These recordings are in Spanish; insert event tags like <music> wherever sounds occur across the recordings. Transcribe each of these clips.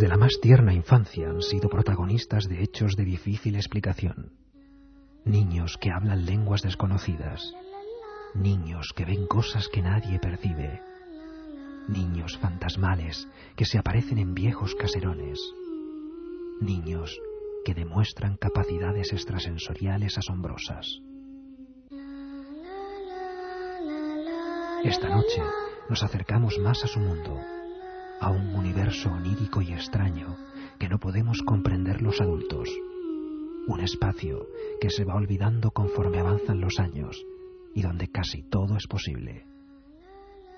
Desde la más tierna infancia, han sido protagonistas de hechos de difícil explicación. Niños que hablan lenguas desconocidas. Niños que ven cosas que nadie percibe. Niños fantasmales que se aparecen en viejos caserones. Niños que demuestran capacidades extrasensoriales asombrosas. Esta noche nos acercamos más a su mundo, a un universo onírico y extraño que no podemos comprender los adultos. Un espacio que se va olvidando conforme avanzan los años y donde casi todo es posible.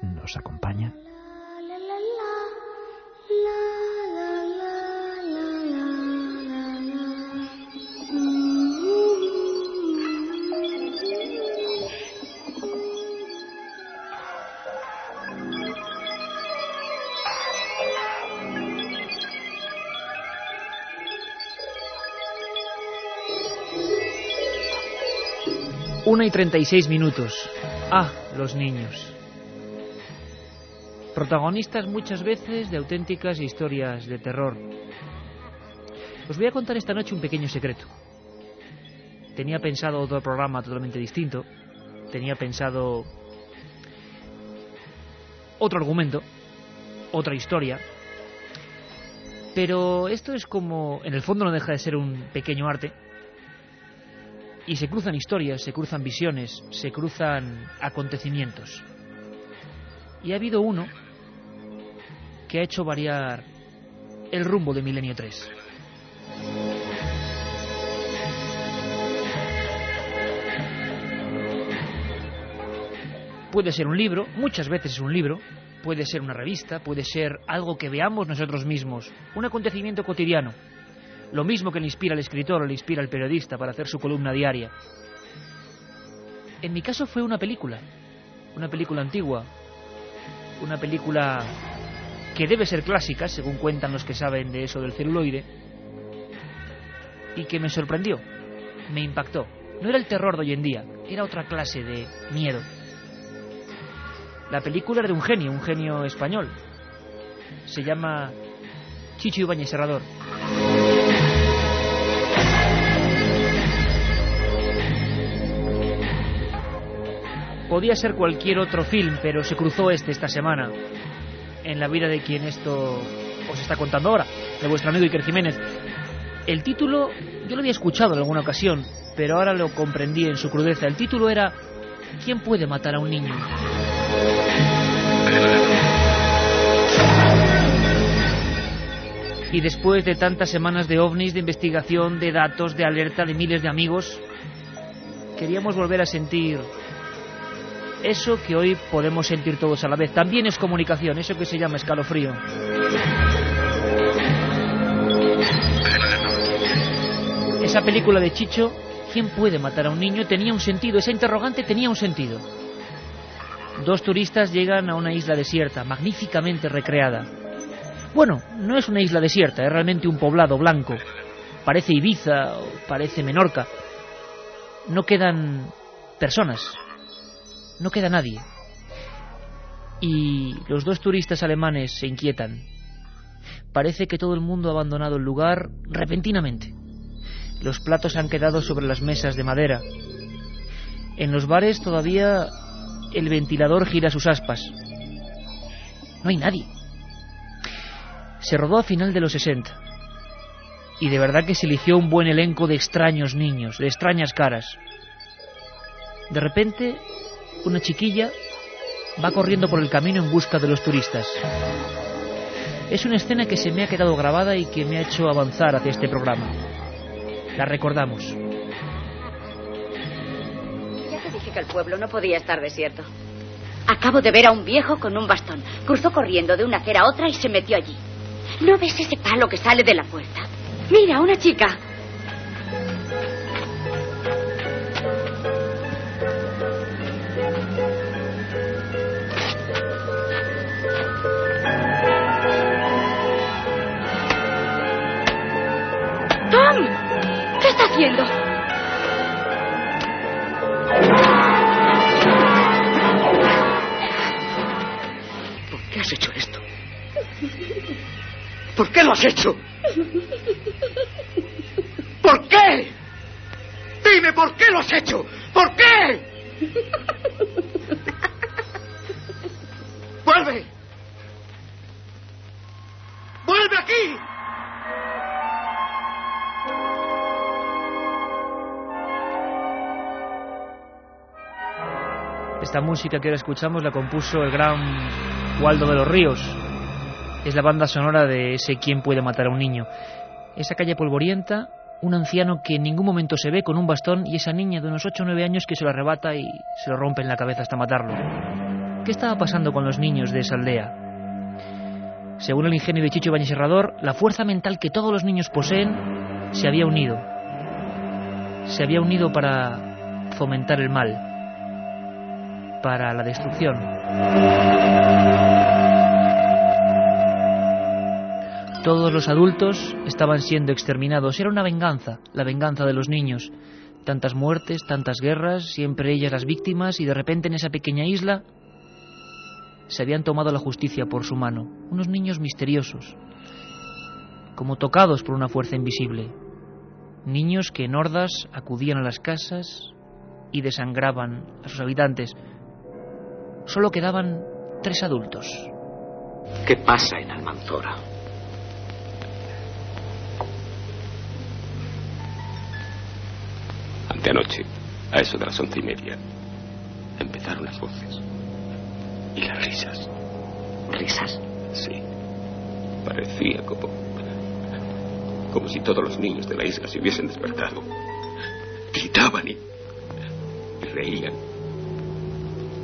¿Nos acompaña? Una y treinta y seis minutos. Ah, los niños. Protagonistas muchas veces de auténticas historias de terror. Os voy a contar esta noche un pequeño secreto. Tenía pensado otro programa totalmente distinto. Tenía pensado otro argumento, otra historia. Pero esto es como, en el fondo no deja de ser un pequeño arte, y se cruzan historias, se cruzan visiones, se cruzan acontecimientos. Y ha habido uno que ha hecho variar el rumbo de Milenio 3. Puede ser un libro, muchas veces es un libro, puede ser una revista, puede ser algo que veamos nosotros mismos, un acontecimiento cotidiano, lo mismo que le inspira al escritor o le inspira al periodista para hacer su columna diaria. En mi caso fue una película, una película antigua, una película que debe ser clásica, según cuentan los que saben de eso del celuloide, y que me sorprendió, me impactó. No era el terror de hoy en día, era otra clase de miedo. La película era de un genio, un genio español. Se llama Chicho Ibañez Serrador. Podía ser cualquier otro film, pero se cruzó este esta semana en la vida de quien esto os está contando ahora, de vuestro amigo Iker Jiménez. El título, yo lo había escuchado en alguna ocasión, pero ahora lo comprendí en su crudeza. El título era ¿Quién puede matar a un niño? Y después de tantas semanas de ovnis, de investigación, de datos, de alerta, de miles de amigos, queríamos volver a sentir eso que hoy podemos sentir todos a la vez. También es comunicación, eso que se llama escalofrío. Esa película de Chicho, ¿quién puede matar a un niño? Tenía un sentido, esa interrogante tenía un sentido. Dos turistas llegan a una isla desierta, magníficamente recreada. Bueno, no es una isla desierta, es realmente un poblado blanco. Parece Ibiza parece Menorca. No quedan personas, no queda nadie. Y los dos turistas alemanes se inquietan. Parece que todo el mundo ha abandonado el lugar repentinamente. Los platos han quedado sobre las mesas de madera. En los bares todavía el ventilador gira sus aspas. No hay nadie. Se rodó a final de los 60. Y de verdad que se eligió un buen elenco de extraños niños, de extrañas caras. De repente, una chiquilla va corriendo por el camino en busca de los turistas. Es una escena que se me ha quedado grabada y que me ha hecho avanzar hacia este programa. La recordamos. Ya te dije que el pueblo no podía estar desierto. Acabo de ver a un viejo con un bastón. Cruzó corriendo de una acera a otra y se metió allí. ¿No ves ese palo que sale de la puerta? Mira, una chica. ¿Por qué has hecho esto? ¿Por qué lo has hecho? ¿Por qué? Dime por qué lo has hecho. ¿Por qué? ¡Vuelve! ¡Vuelve aquí! Esta música que ahora escuchamos la compuso el gran Waldo de los Ríos. Es la banda sonora de ese Quién puede matar a un niño. Esa calle polvorienta, un anciano que en ningún momento se ve con un bastón y esa niña de unos 8 o 9 años que se lo arrebata y se lo rompe en la cabeza hasta matarlo. ¿Qué estaba pasando con los niños de esa aldea? Según el ingenio de Chicho Bañez Serrador, la fuerza mental que todos los niños poseen se había unido. Se había unido para fomentar el mal, para la destrucción. Todos los adultos estaban siendo exterminados. Era una venganza, la venganza de los niños. Tantas muertes, tantas guerras, siempre ellas las víctimas, y de repente en esa pequeña isla se habían tomado la justicia por su mano. Unos niños misteriosos, como tocados por una fuerza invisible. Niños que en hordas acudían a las casas y desangraban a sus habitantes. Solo quedaban tres adultos. ¿Qué pasa en Almanzora? Anteanoche, a eso de las once y media, empezaron las voces. Y las risas. ¿Risas? Sí. Parecía como. como si todos los niños de la isla se hubiesen despertado. Gritaban y. y reían.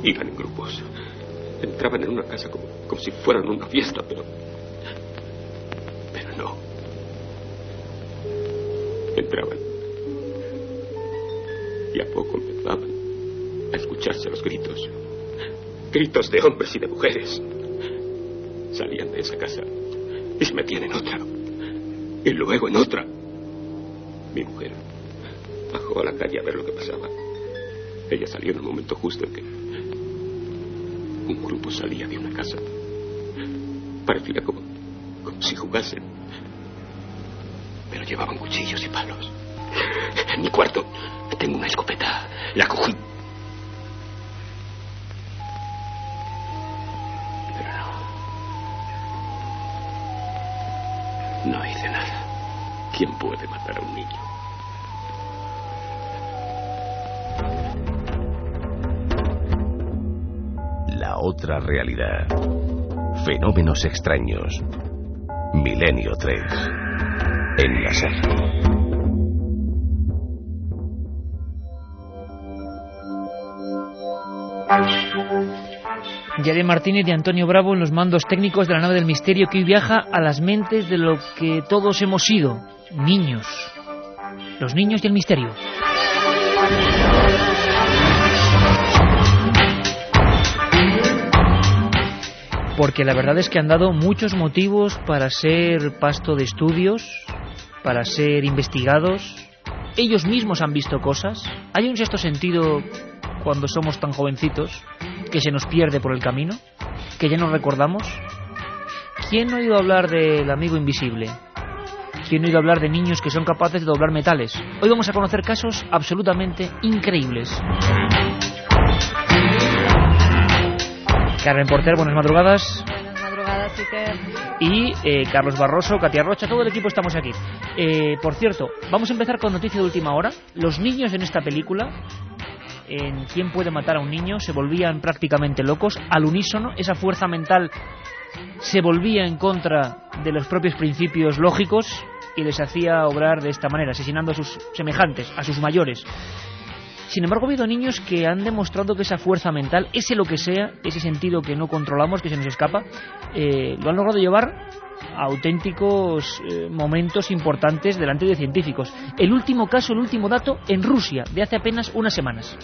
Iban en grupos. Entraban en una casa como, como si fueran una fiesta, pero. pero no. Entraban. Y a poco empezaban a escucharse los gritos. Gritos de hombres y de mujeres. Salían de esa casa y se metían en otra. Y luego en otra. Mi mujer bajó a la calle a ver lo que pasaba. Ella salió en el momento justo en que un grupo salía de una casa. Parecía como, como si jugasen. Pero llevaban cuchillos y palos. En mi cuarto tengo una escopeta. La cogí. Pero no. No hice nada. ¿Quién puede matar a un niño? Otra realidad. Fenómenos extraños. Milenio 3. En la SER. Yare Martínez y Antonio Bravo en los mandos técnicos de la nave del misterio que hoy viaja a las mentes de lo que todos hemos sido, niños. Los niños y el misterio. Porque la verdad es que han dado muchos motivos para ser pasto de estudios, para ser investigados. Ellos mismos han visto cosas. Hay un sexto sentido cuando somos tan jovencitos que se nos pierde por el camino, que ya no recordamos. ¿Quién no ha oído hablar del amigo invisible? ¿Quién no ha oído hablar de niños que son capaces de doblar metales? Hoy vamos a conocer casos absolutamente increíbles. Carmen Porter, buenas madrugadas. Buenas madrugadas, Iker. Y eh, Carlos Barroso, Katia Rocha, todo el equipo estamos aquí. Eh, por cierto, vamos a empezar con noticia de última hora. Los niños en esta película, en ¿Quién puede matar a un niño?, se volvían prácticamente locos, al unísono, esa fuerza mental se volvía en contra de los propios principios lógicos y les hacía obrar de esta manera, asesinando a sus semejantes, a sus mayores. Sin embargo, ha habido niños que han demostrado que esa fuerza mental, ese lo que sea, ese sentido que no controlamos, que se nos escapa, eh, lo han logrado llevar a auténticos eh, momentos importantes delante de científicos. El último caso, el último dato, en Rusia, de hace apenas unas semanas.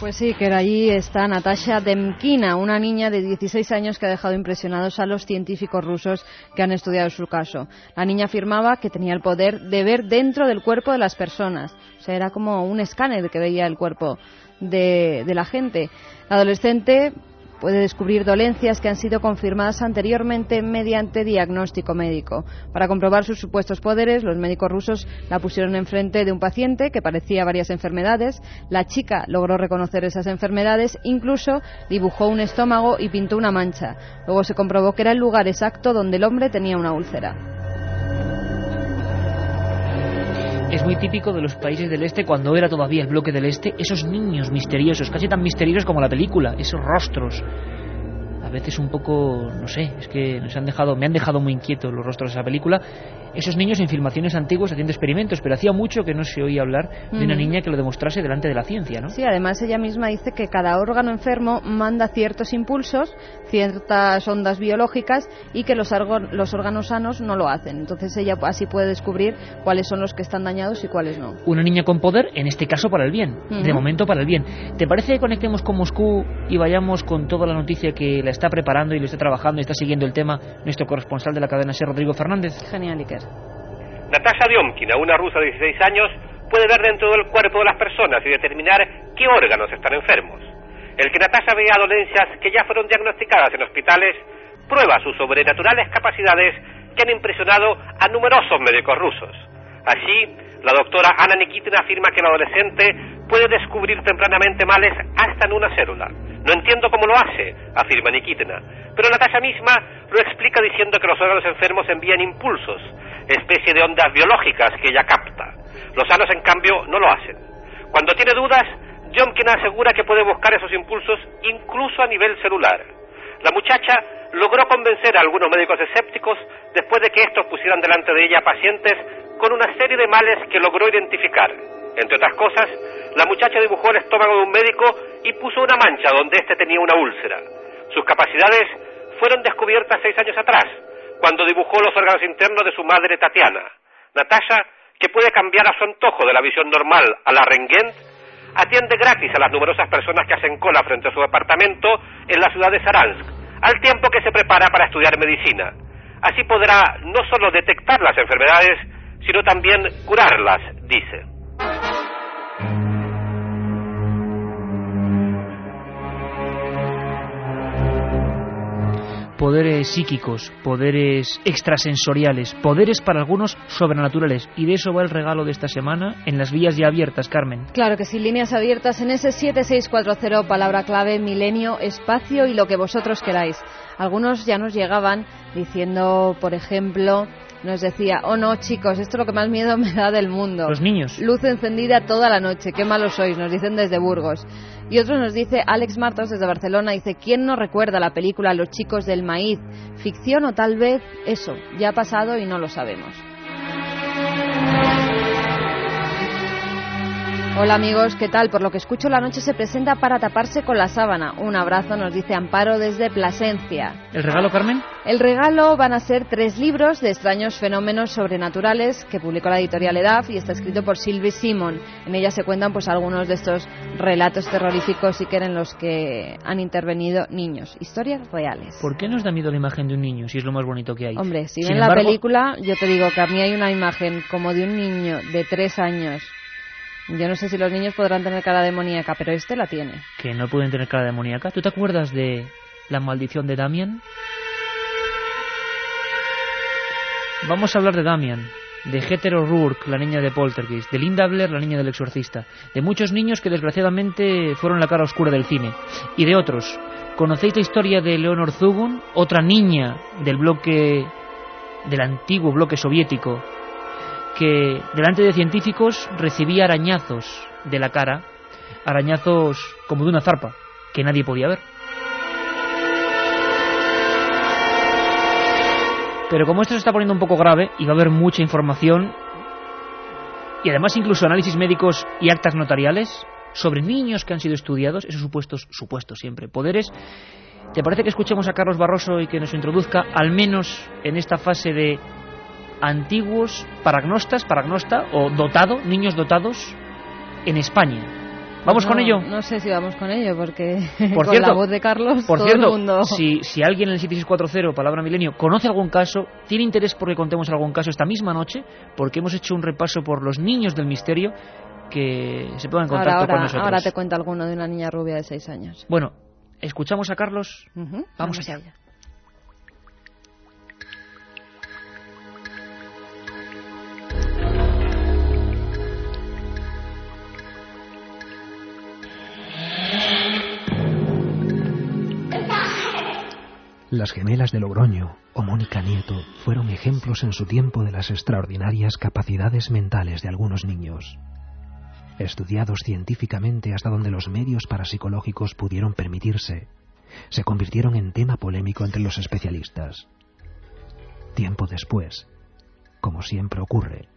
Pues sí, que allí está Natasha Demkina, una niña de 16 años que ha dejado impresionados a los científicos rusos que han estudiado su caso. La niña afirmaba que tenía el poder de ver dentro del cuerpo de las personas. Sea, era como un escáner que veía el cuerpo de, de la gente. La adolescente puede descubrir dolencias que han sido confirmadas anteriormente mediante diagnóstico médico. Para comprobar sus supuestos poderes, los médicos rusos la pusieron enfrente de un paciente que parecía varias enfermedades. La chica logró reconocer esas enfermedades, incluso dibujó un estómago y pintó una mancha. Luego se comprobó que era el lugar exacto donde el hombre tenía una úlcera. Es muy típico de los países del este cuando era todavía el bloque del este, esos niños misteriosos, casi tan misteriosos como la película, esos rostros. A veces un poco, no sé, es que nos han dejado, me han dejado muy inquietos los rostros de esa película esos niños en filmaciones antiguas haciendo experimentos, pero hacía mucho que no se oía hablar de una niña que lo demostrase delante de la ciencia, ¿no? Sí, además ella misma dice que cada órgano enfermo manda ciertos impulsos, ciertas ondas biológicas y que los, los órganos sanos no lo hacen. Entonces ella así puede descubrir cuáles son los que están dañados y cuáles no. Una niña con poder, en este caso para el bien, de momento para el bien. ¿Te parece que conectemos con Moscú y vayamos con toda la noticia que la está preparando y lo está trabajando y está siguiendo el tema nuestro corresponsal de la cadena SER, Rodrigo Fernández? Genial, Iker. Natasha Diomkina, una rusa de 16 años, puede ver dentro del cuerpo de las personas y determinar qué órganos están enfermos. El que Natasha vea dolencias que ya fueron diagnosticadas en hospitales prueba sus sobrenaturales capacidades que han impresionado a numerosos médicos rusos. Así, la doctora Ana Nikitina afirma que el adolescente puede descubrir tempranamente males hasta en una célula. No entiendo cómo lo hace, afirma Nikitina, pero Natasha misma lo explica diciendo que los órganos enfermos envían impulsos especie de ondas biológicas que ella capta. Los sanos, en cambio, no lo hacen. Cuando tiene dudas, Jomkin asegura que puede buscar esos impulsos incluso a nivel celular. La muchacha logró convencer a algunos médicos escépticos después de que estos pusieran delante de ella pacientes con una serie de males que logró identificar. Entre otras cosas, la muchacha dibujó el estómago de un médico y puso una mancha donde éste tenía una úlcera. Sus capacidades fueron descubiertas seis años atrás, cuando dibujó los órganos internos de su madre Tatiana. Natasha, que puede cambiar a su antojo de la visión normal a la Rengent, atiende gratis a las numerosas personas que hacen cola frente a su apartamento en la ciudad de Saransk, al tiempo que se prepara para estudiar medicina. Así podrá no solo detectar las enfermedades, sino también curarlas, dice. Poderes psíquicos, poderes extrasensoriales, poderes para algunos sobrenaturales. Y de eso va el regalo de esta semana en las vías ya abiertas, Carmen. Claro que sí, líneas abiertas en ese 7640, palabra clave, milenio, espacio y lo que vosotros queráis. Algunos ya nos llegaban diciendo, por ejemplo, nos decía, oh no chicos, esto es lo que más miedo <laughs> me da del mundo. Los niños. Luz encendida toda la noche, qué malos sois, nos dicen desde Burgos. Y otro nos dice, Alex Martos desde Barcelona, dice, ¿quién no recuerda la película Los chicos del maíz? Ficción o tal vez eso, ya ha pasado y no lo sabemos. Hola amigos, ¿qué tal? Por lo que escucho, la noche se presenta para taparse con la sábana. Un abrazo, nos dice Amparo desde Plasencia. ¿El regalo, Carmen? El regalo van a ser tres libros de extraños fenómenos sobrenaturales que publicó la editorial EDAF y está escrito por Sylvie Simon. En ella se cuentan pues algunos de estos relatos terroríficos y que en los que han intervenido niños. Historias reales. ¿Por qué nos da miedo la imagen de un niño si es lo más bonito que hay? Hombre, si Sin ven la película, yo te digo que a mí hay una imagen como de un niño de tres años. Yo no sé si los niños podrán tener cara demoníaca, pero este la tiene. que no pueden tener cara demoníaca. ¿Tú te acuerdas de la maldición de Damian? Vamos a hablar de Damian, de Heather O'Rourke, la niña de Poltergeist, de Linda Blair, la niña del exorcista, de muchos niños que desgraciadamente fueron la cara oscura del cine, y de otros. ¿Conocéis la historia de Leonor Zugun, otra niña del bloque, del antiguo bloque soviético, que delante de científicos recibía arañazos de la cara, arañazos como de una zarpa, que nadie podía ver. Pero como esto se está poniendo un poco grave y va a haber mucha información y además incluso análisis médicos y actas notariales sobre niños que han sido estudiados, esos supuestos, supuestos siempre, poderes, ¿te parece que escuchemos a Carlos Barroso y que nos introduzca al menos en esta fase de antiguos paragnostas, paragnosta o dotado, niños dotados en España? ¿Vamos con ello? No sé si vamos con ello, porque Por <laughs> con cierto, la voz de Carlos Por todo cierto, el mundo... si, si alguien en el 7640, palabra milenio, conoce algún caso, tiene interés por que contemos algún caso esta misma noche, porque hemos hecho un repaso por los niños del misterio, que se pongan en contacto ahora, con ahora, nosotros. ahora te cuento alguno de una niña rubia de seis años. Bueno, escuchamos a Carlos. Ujú, Vamos allá. Las gemelas de Logroño o Mónica Nieto fueron ejemplos en su tiempo de las extraordinarias capacidades mentales de algunos niños. Estudiados científicamente hasta donde los medios parapsicológicos pudieron permitirse, se convirtieron en tema polémico entre los especialistas. Tiempo después, como siempre ocurre,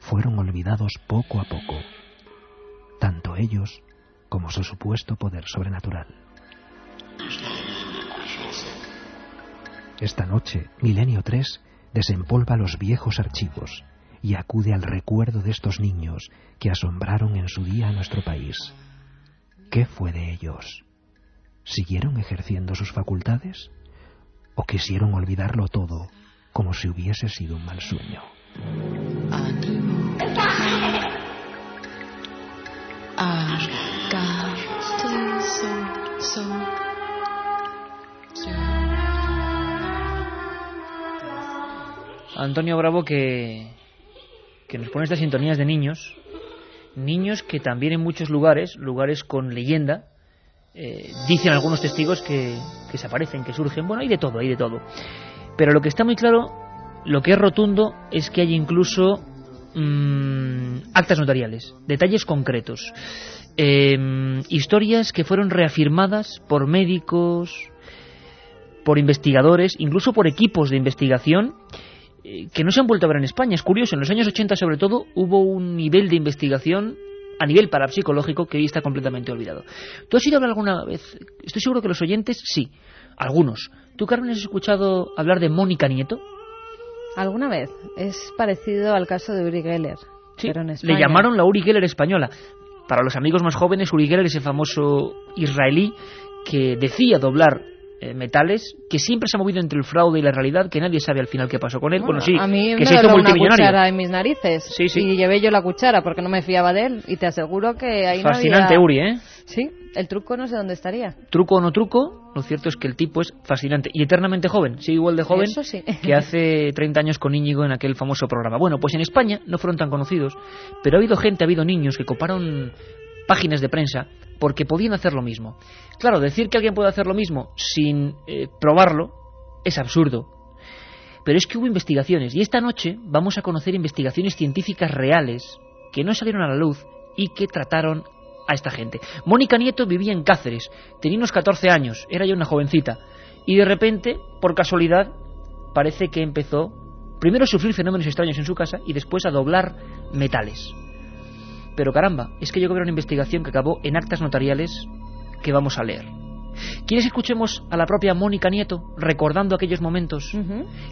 fueron olvidados poco a poco, tanto ellos como su supuesto poder sobrenatural. Esta noche, Milenio 3 desempolva los viejos archivos y acude al recuerdo de estos niños que asombraron en su día a nuestro país. ¿Qué fue de ellos? ¿Siguieron ejerciendo sus facultades? ¿O quisieron olvidarlo todo como si hubiese sido un mal sueño? Antonio Bravo que, que nos pone estas sintonías de niños, niños que también en muchos lugares, lugares con leyenda, eh, dicen algunos testigos que, que se aparecen, que surgen, bueno, hay de todo, hay de todo. Pero lo que está muy claro, lo que es rotundo, es que hay incluso mm, actas notariales, detalles concretos, eh, historias que fueron reafirmadas por médicos, por investigadores, incluso por equipos de investigación, que no se han vuelto a ver en España. Es curioso, en los años 80 sobre todo hubo un nivel de investigación a nivel parapsicológico que hoy está completamente olvidado. ¿Tú has ido a hablar alguna vez? Estoy seguro que los oyentes sí, algunos. ¿Tú, Carmen, has escuchado hablar de Mónica Nieto? ¿Alguna vez? Es parecido al caso de Uri Geller, Sí, pero en le llamaron la Uri Geller española. Para los amigos más jóvenes, Uri Geller es el famoso israelí que decía doblar eh, metales, que siempre se ha movido entre el fraude y la realidad, que nadie sabe al final qué pasó con él. Bueno, sí, a mí que me se hizo dobló una multimillonario. cuchara en mis narices Sí, sí. y llevé yo la cuchara porque no me fiaba de él y te aseguro que ahí no Fascinante había- Uri, ¿eh? Sí, el truco no sé dónde estaría. Truco o no truco, lo cierto es que el tipo es fascinante y eternamente joven, sigue igual de joven Eso sí. que hace 30 años con Íñigo en aquel famoso programa. Bueno, pues en España no fueron tan conocidos, pero ha habido gente, ha habido niños que coparon páginas de prensa porque podían hacer lo mismo. Claro, decir que alguien puede hacer lo mismo sin eh, probarlo es absurdo. Pero es que hubo investigaciones y esta noche vamos a conocer investigaciones científicas reales que no salieron a la luz y que trataron a esta gente. Mónica Nieto vivía en Cáceres, tenía unos 14 años, era ya una jovencita, y de repente, por casualidad, parece que empezó primero a sufrir fenómenos extraños en su casa y después a doblar metales. Pero caramba, es que yo creo una investigación que acabó en actas notariales que vamos a leer. ¿Quieres escuchemos a la propia Mónica Nieto recordando aquellos momentos?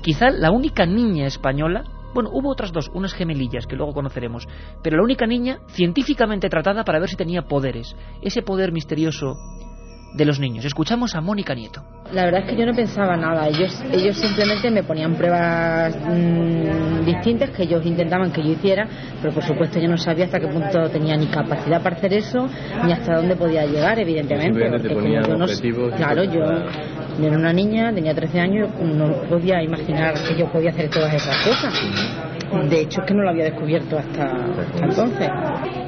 Quizá la única niña española, bueno, hubo otras dos, unas gemelillas que luego conoceremos, pero la única niña científicamente tratada para ver si tenía poderes, ese poder misterioso de los niños. Escuchamos a Mónica Nieto. La verdad es que yo no pensaba nada. Ellos, ellos simplemente me ponían pruebas mm, distintas que ellos intentaban que yo hiciera, pero por supuesto yo no sabía hasta qué punto tenía ni capacidad para hacer eso, ni hasta dónde podía llegar, evidentemente. claro, yo, yo era una niña, tenía 13 años, no podía imaginar que yo podía hacer todas esas cosas. De hecho, es que no lo había descubierto hasta, entonces.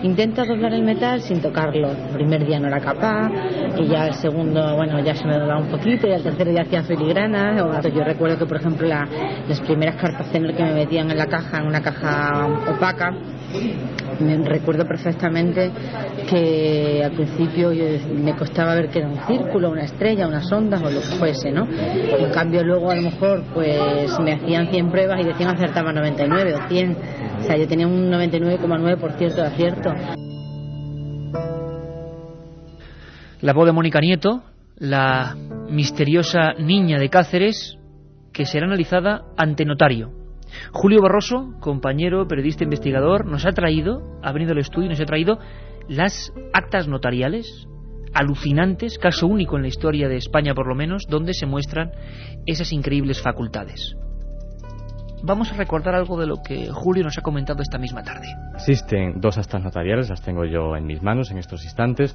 Intenta doblar el metal sin tocarlo. El primer día no era capaz, y ya el segundo, bueno, ya se me doblaba un poquito, y el tercer día hacía filigranas. yo recuerdo que, por ejemplo, las primeras cartas que me metían en la caja, en una caja opaca, me recuerdo perfectamente que al principio me costaba ver que era un círculo, una estrella, unas ondas o lo que fuese, ¿no? En cambio luego a lo mejor pues me hacían 100 pruebas y decían acertaba 99 o 100. O sea, yo tenía un 99,9% de acierto. La voz de Mónica Nieto, la misteriosa niña de Cáceres, que será analizada ante notario Julio Barroso, compañero, periodista investigador, nos ha traído, ha venido al estudio y nos ha traído las actas notariales alucinantes, caso único en la historia de España por lo menos, donde se muestran esas increíbles facultades vamos a recordar algo de lo que Julio nos ha comentado esta misma tarde. Existen dos actas notariales, las tengo yo en mis manos en estos instantes,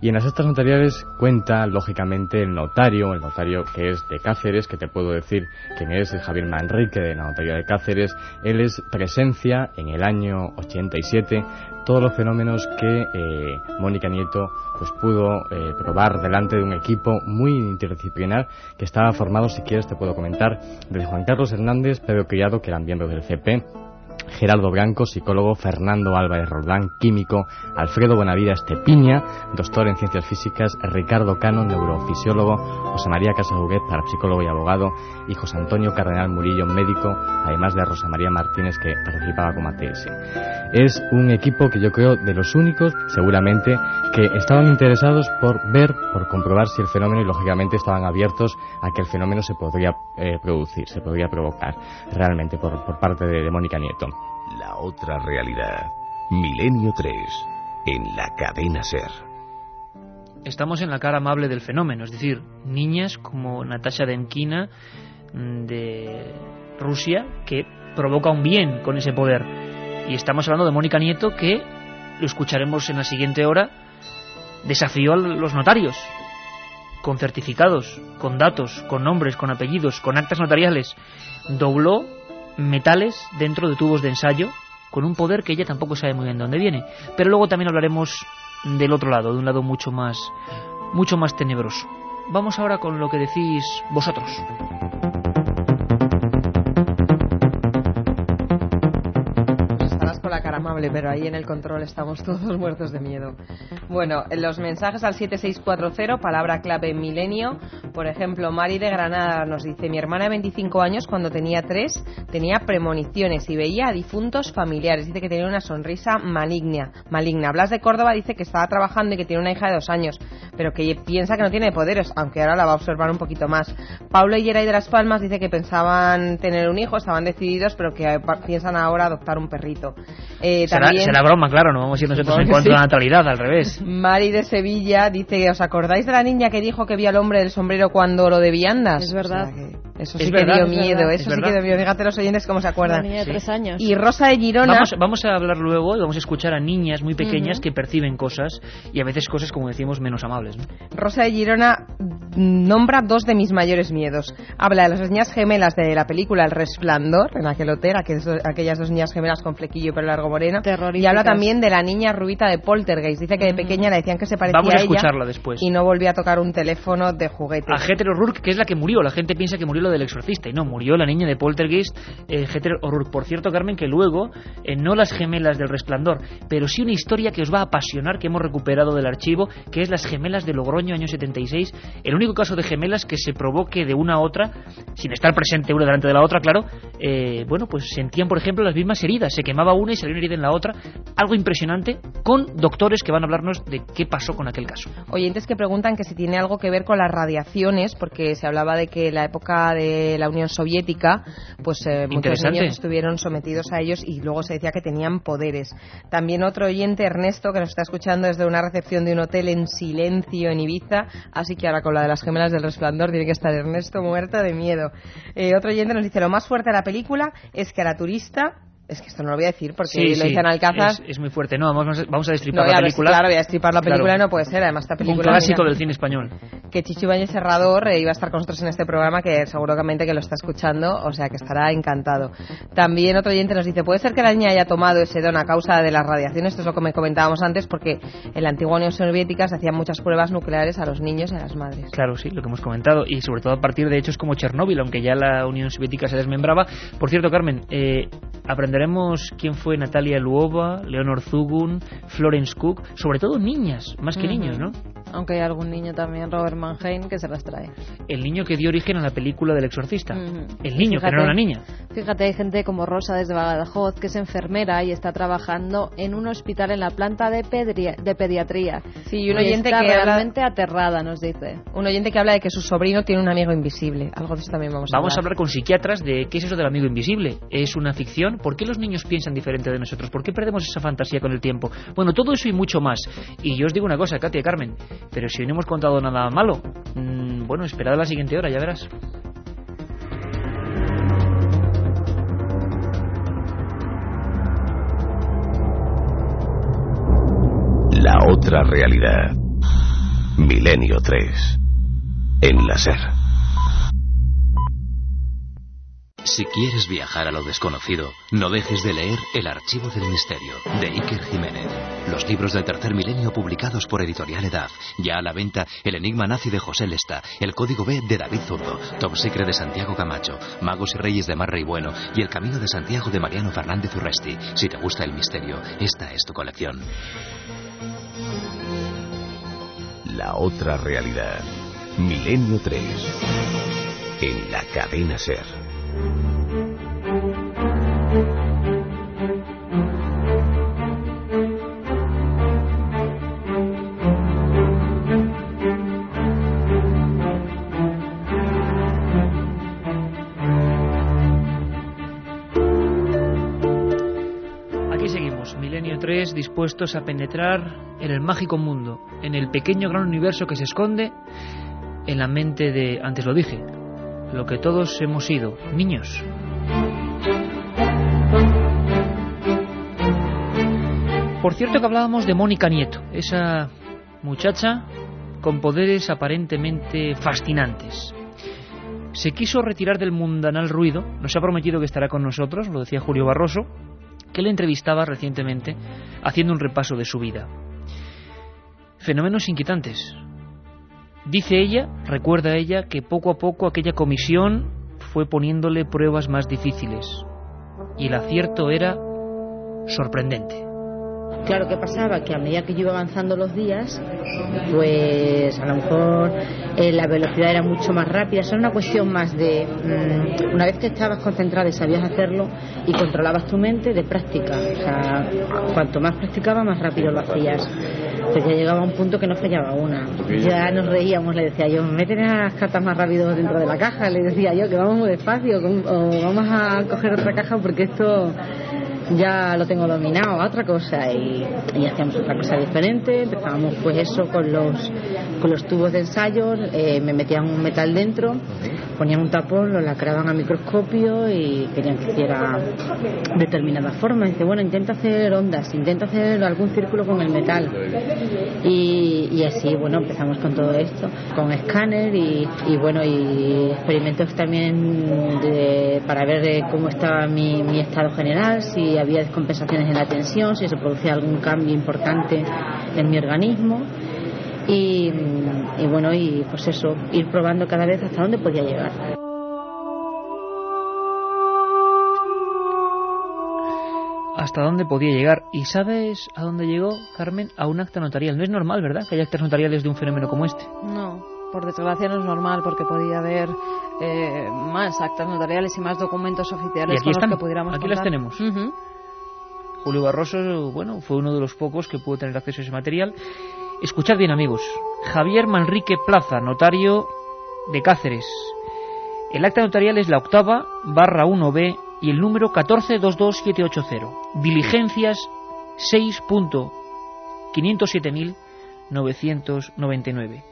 y en las actas notariales cuenta, lógicamente, el notario, el notario que es de Cáceres, que te puedo decir quién es, el Javier Manrique de la notaría de Cáceres. Él es presencia en el año 87 todos los fenómenos que eh, Mónica Nieto pues pudo eh, probar delante de un equipo muy interdisciplinar que estaba formado, si quieres te puedo comentar, de Juan Carlos Hernández, Pedro Criado, que eran miembros del CP, Gerardo Blanco, psicólogo, Fernando Álvarez Roldán, químico, Alfredo Bonavidas Tepiña, doctor en ciencias físicas, Ricardo Cano, neurofisiólogo, José María Casajuguet, parapsicólogo y abogado, y José Antonio Cardenal Murillo, médico, además de Rosa María Martínez, que participaba como ATS. Es un equipo que yo creo de los únicos, seguramente, que estaban interesados por ver, por comprobar si el fenómeno, y lógicamente estaban abiertos a que el fenómeno se podría eh, producir, se podría provocar realmente por, por parte de Mónica Nieto. La otra realidad. Milenio 3. En la cadena Ser. Estamos en la cara amable del fenómeno, es decir, niñas como Natasha Demkina mm, de Rusia que provoca un bien con ese poder. Y estamos hablando de Mónica Nieto que, lo escucharemos en la siguiente hora, desafió a los notarios con certificados, con datos, con nombres, con apellidos, con actas notariales. Dobló metales dentro de tubos de ensayo con un poder que ella tampoco sabe muy bien de dónde viene. Pero luego también hablaremos del otro lado, de un lado mucho más mucho más tenebroso. Vamos ahora con lo que decís vosotros. Amable, pero ahí en el control estamos <laughs> todos muertos de miedo. Bueno, en los mensajes al 7640, palabra clave milenio. Por ejemplo, Mari de Granada nos dice: Mi hermana de 25 años, cuando tenía 3, tenía premoniciones y veía a difuntos familiares. Dice que tenía una sonrisa maligna. maligna. Blas de Córdoba dice que estaba trabajando y que tiene una hija de dos años, pero que piensa que no tiene poderes, aunque ahora la va a observar un poquito más. Pablo y Geray de Las Palmas dice que pensaban tener un hijo, estaban decididos, pero que piensan ahora adoptar un perrito. Eh, será, broma, claro, no vamos a ir nosotros en cuanto a la natalidad, al revés. Mari de Sevilla dice, ¿os acordáis de la niña que dijo que vio al hombre del sombrero cuando lo de viandas? Es verdad. eso sí que dio miedo, eso sí que dio miedo. Fíjate los oyentes cómo se acuerdan. niña de tres años. Y Rosa de Girona... Vamos, vamos, a hablar luego y vamos a escuchar a niñas muy pequeñas que perciben cosas y a veces cosas, como decimos, menos amables. Rosa de Girona nombra dos de mis mayores miedos. Habla de las niñas gemelas de la película El Resplandor, en aquel hotel, aquellas dos niñas gemelas con flequillo y pelo largo moreno. Y habla también de la niña rubita de Poltergeist. Dice que de pequeña le decían que se parecía Vamos a, escucharla después. Y no volvía a tocar un teléfono de juguete. A Hetero Rourke, que es la que murió. La gente piensa que murió película del exorcista. Y no, murió la niña de Poltergeist, eh, Heather O'Rourke. Por cierto, Carmen, que luego, eh, no las gemelas del resplandor, pero sí una historia que os va a apasionar, que hemos recuperado del archivo, que es las gemelas de Logroño, año 76. El único caso de gemelas que se provoque de una a otra, sin estar presente una delante de la otra, claro, eh, bueno, pues sentían, por ejemplo, las mismas heridas. Se quemaba una y salía una herida en la otra. Algo impresionante, con doctores que van a hablarnos de qué pasó con aquel caso. Oyentes que preguntan que si tiene algo que ver con las radiaciones, porque se hablaba de que en la época de la Unión Soviética, pues eh, muchos niños estuvieron sometidos a ellos y luego se decía que tenían poderes. También otro oyente, Ernesto, que nos está escuchando desde una recepción de un hotel en silencio en Ibiza, así que ahora con la de las gemelas del resplandor tiene que estar Ernesto muerto de miedo. Eh, otro oyente nos dice, lo más fuerte de la película es que a la turista... Es que esto no lo voy a decir porque Sí, lo sí, dicen Alcázar. Es, es muy fuerte. No, vamos, vamos a destripar No, la película. claro, voy a destripar la película, Claro. no puede ser. Además, esta película. Un clásico del cine español. que Chicho Ibáñez Serrador eh, iba a estar con nosotros en este programa, que seguramente que lo está escuchando, o sea que estará encantado. También otro oyente nos dice, ¿puede ser que la niña haya tomado ese don a causa de las radiaciones? Esto es lo que me comentábamos antes, porque en la antigua Unión Soviética se hacían muchas pruebas nucleares a los niños y a las madres. Claro, sí, lo que hemos comentado. Y sobre todo a partir de hechos como Chernóbil, aunque ya la Unión Soviética se desmembraba. Por cierto, Carmen, eh, aprenderemos quién fue Natalia Luova, Leonor Zugun, Florence Cook, sobre todo niñas, más que niños, ¿no? Aunque hay algún niño también, Robert Mannheim, que se las trae. El niño que dio origen a la película del exorcista. El niño, que no era una niña. Fíjate, hay gente como Rosa desde Badajoz, que es enfermera y está trabajando en un hospital en la planta de, pedria- de pediatría. Sí, y un Y oyente está que habla- realmente aterrada, nos dice. Un oyente que habla de que su sobrino tiene un amigo invisible. Algo de eso también vamos a Vamos a hablar. hablar con psiquiatras de qué es eso del amigo invisible. ¿Es una ficción? ¿Por qué los niños piensan diferente de nosotros? ¿Por qué perdemos esa fantasía con el tiempo? Bueno, todo eso y mucho más. Y yo os digo una cosa, Katia Carmen, pero si hoy no hemos contado nada malo, mm, bueno, esperad a la siguiente hora, ya verás. La otra realidad. Milenio 3. En la SER. Si quieres viajar a lo desconocido, no dejes de leer El Archivo del Misterio, de Iker Jiménez. Los libros del tercer milenio publicados por Editorial Edad. Ya a la venta El Enigma Nazi de José Lesta, El Código B de David Zurdo, Top Secret de Santiago Camacho, Magos y Reyes de Marra y Bueno y El Camino de Santiago de Mariano Fernández Urresti. Si te gusta el misterio, esta es tu colección. La otra realidad. Milenio 3. En la cadena SER. Aquí seguimos, Milenio 3, dispuestos a penetrar en el mágico mundo, en el pequeño gran universo que se esconde en la mente de, antes lo dije, lo que todos hemos sido, niños. Por cierto que hablábamos de Mónica Nieto, esa muchacha con poderes aparentemente fascinantes. Se quiso retirar del mundanal ruido, nos ha prometido que estará con nosotros, lo decía Julio Barroso, que le entrevistaba recientemente haciendo un repaso de su vida. Fenómenos inquietantes. Dice ella, recuerda ella, que poco a poco aquella comisión fue poniéndole pruebas más difíciles. Y el acierto era sorprendente. Claro, ¿qué pasaba? Que a medida que yo iba avanzando los días, pues a lo mejor eh, la velocidad era mucho más rápida. Eso era una cuestión más de, mm, una vez que estabas concentrada y sabías hacerlo y controlabas tu mente, de práctica. O sea, cuanto más practicaba, más rápido lo hacías. Pues ya llegaba a un punto que no fallaba una. Ya nos reíamos, le decía yo, meten las cartas más rápido dentro de la caja, le decía yo, que vamos muy despacio, o vamos a coger otra caja porque esto ya lo tengo dominado a otra cosa y, y hacíamos otra cosa diferente. Empezábamos pues eso con los con los tubos de ensayo eh, me metían un metal dentro ponían un tapón lo lacraban a microscopio y querían que hiciera determinada forma. Dice bueno intenta hacer ondas intenta hacer algún círculo con el metal y, y así bueno empezamos con todo esto con escáner y, y bueno y experimentos también de- para ver eh, cómo estaba mi, mi estado general si había descompensaciones en la tensión, si se producía algún cambio importante en mi organismo. Y, bueno, y pues eso, ir probando cada vez hasta dónde podía llegar. hasta dónde podía llegar. ¿Y sabes a dónde llegó, Carmen? A un acta notarial. No es normal, ¿verdad? Que haya actas notariales de un fenómeno como este. No, por desgracia no es normal, porque podía haber eh, más actas notariales y más documentos oficiales y aquí con están, los que pudiéramos Aquí las tenemos. Julio Barroso, bueno, fue uno de los pocos que pudo tener acceso a ese material. Escuchad bien, amigos. Javier Manrique Plaza, notario de Cáceres. El acta notarial es la octava barra 1B y el número 1422780. Diligencias 6.507.999.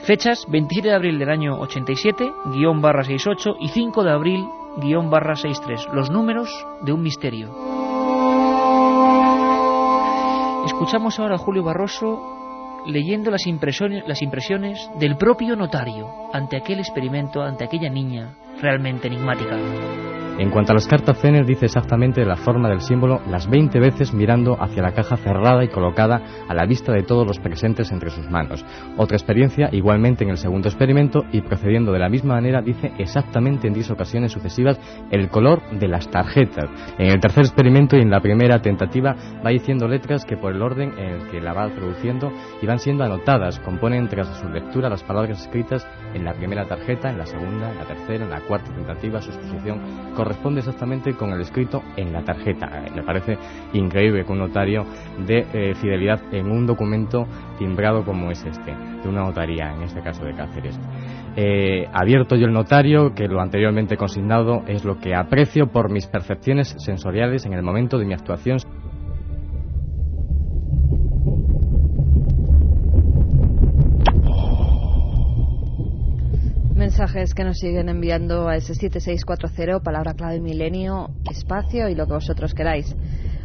Fechas 27 de abril del año 87, guion barra 68 y 5 de abril, guion barra 63. Los números de un misterio. Escuchamos ahora a Julio Barroso leyendo las impresiones, las impresiones del propio notario ante aquel experimento, ante aquella niña realmente enigmática. En cuanto a las cartas Zener, dice exactamente la forma del símbolo las 20 veces mirando hacia la caja cerrada y colocada a la vista de todos los presentes entre sus manos. Otra experiencia, igualmente en el segundo experimento, y procediendo de la misma manera, dice exactamente en 10 ocasiones sucesivas el color de las tarjetas. En el tercer experimento y en la primera tentativa va diciendo letras que por el orden en el que la va produciendo y van siendo anotadas, componen tras su lectura las palabras escritas en la primera tarjeta, en la segunda, en la tercera, en la cuarta tentativa, su exposición corresponde exactamente con el escrito en la tarjeta. Eh, Me parece increíble que un notario dé eh, fidelidad en un documento timbrado como es este, de una notaría, en este caso de Cáceres. Eh, abierto yo el notario, que lo anteriormente consignado es lo que aprecio por mis percepciones sensoriales en el momento de mi actuación. Mensajes que nos siguen enviando a ese 7640, palabra clave milenio, espacio y lo que vosotros queráis.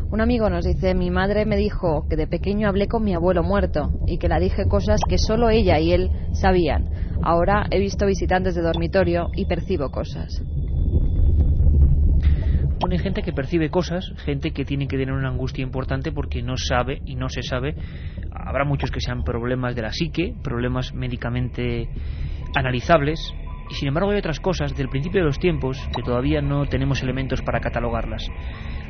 Un amigo nos dice, mi madre me dijo que de pequeño hablé con mi abuelo muerto y que la dije cosas que solo ella y él sabían. Ahora he visto visitantes de dormitorio y percibo cosas. Bueno, gente que percibe cosas, gente que tiene que tener una angustia importante porque no sabe y no se sabe. Habrá muchos que sean problemas de la psique, problemas médicamente analizables, y sin embargo hay otras cosas del principio de los tiempos que todavía no tenemos elementos para catalogarlas.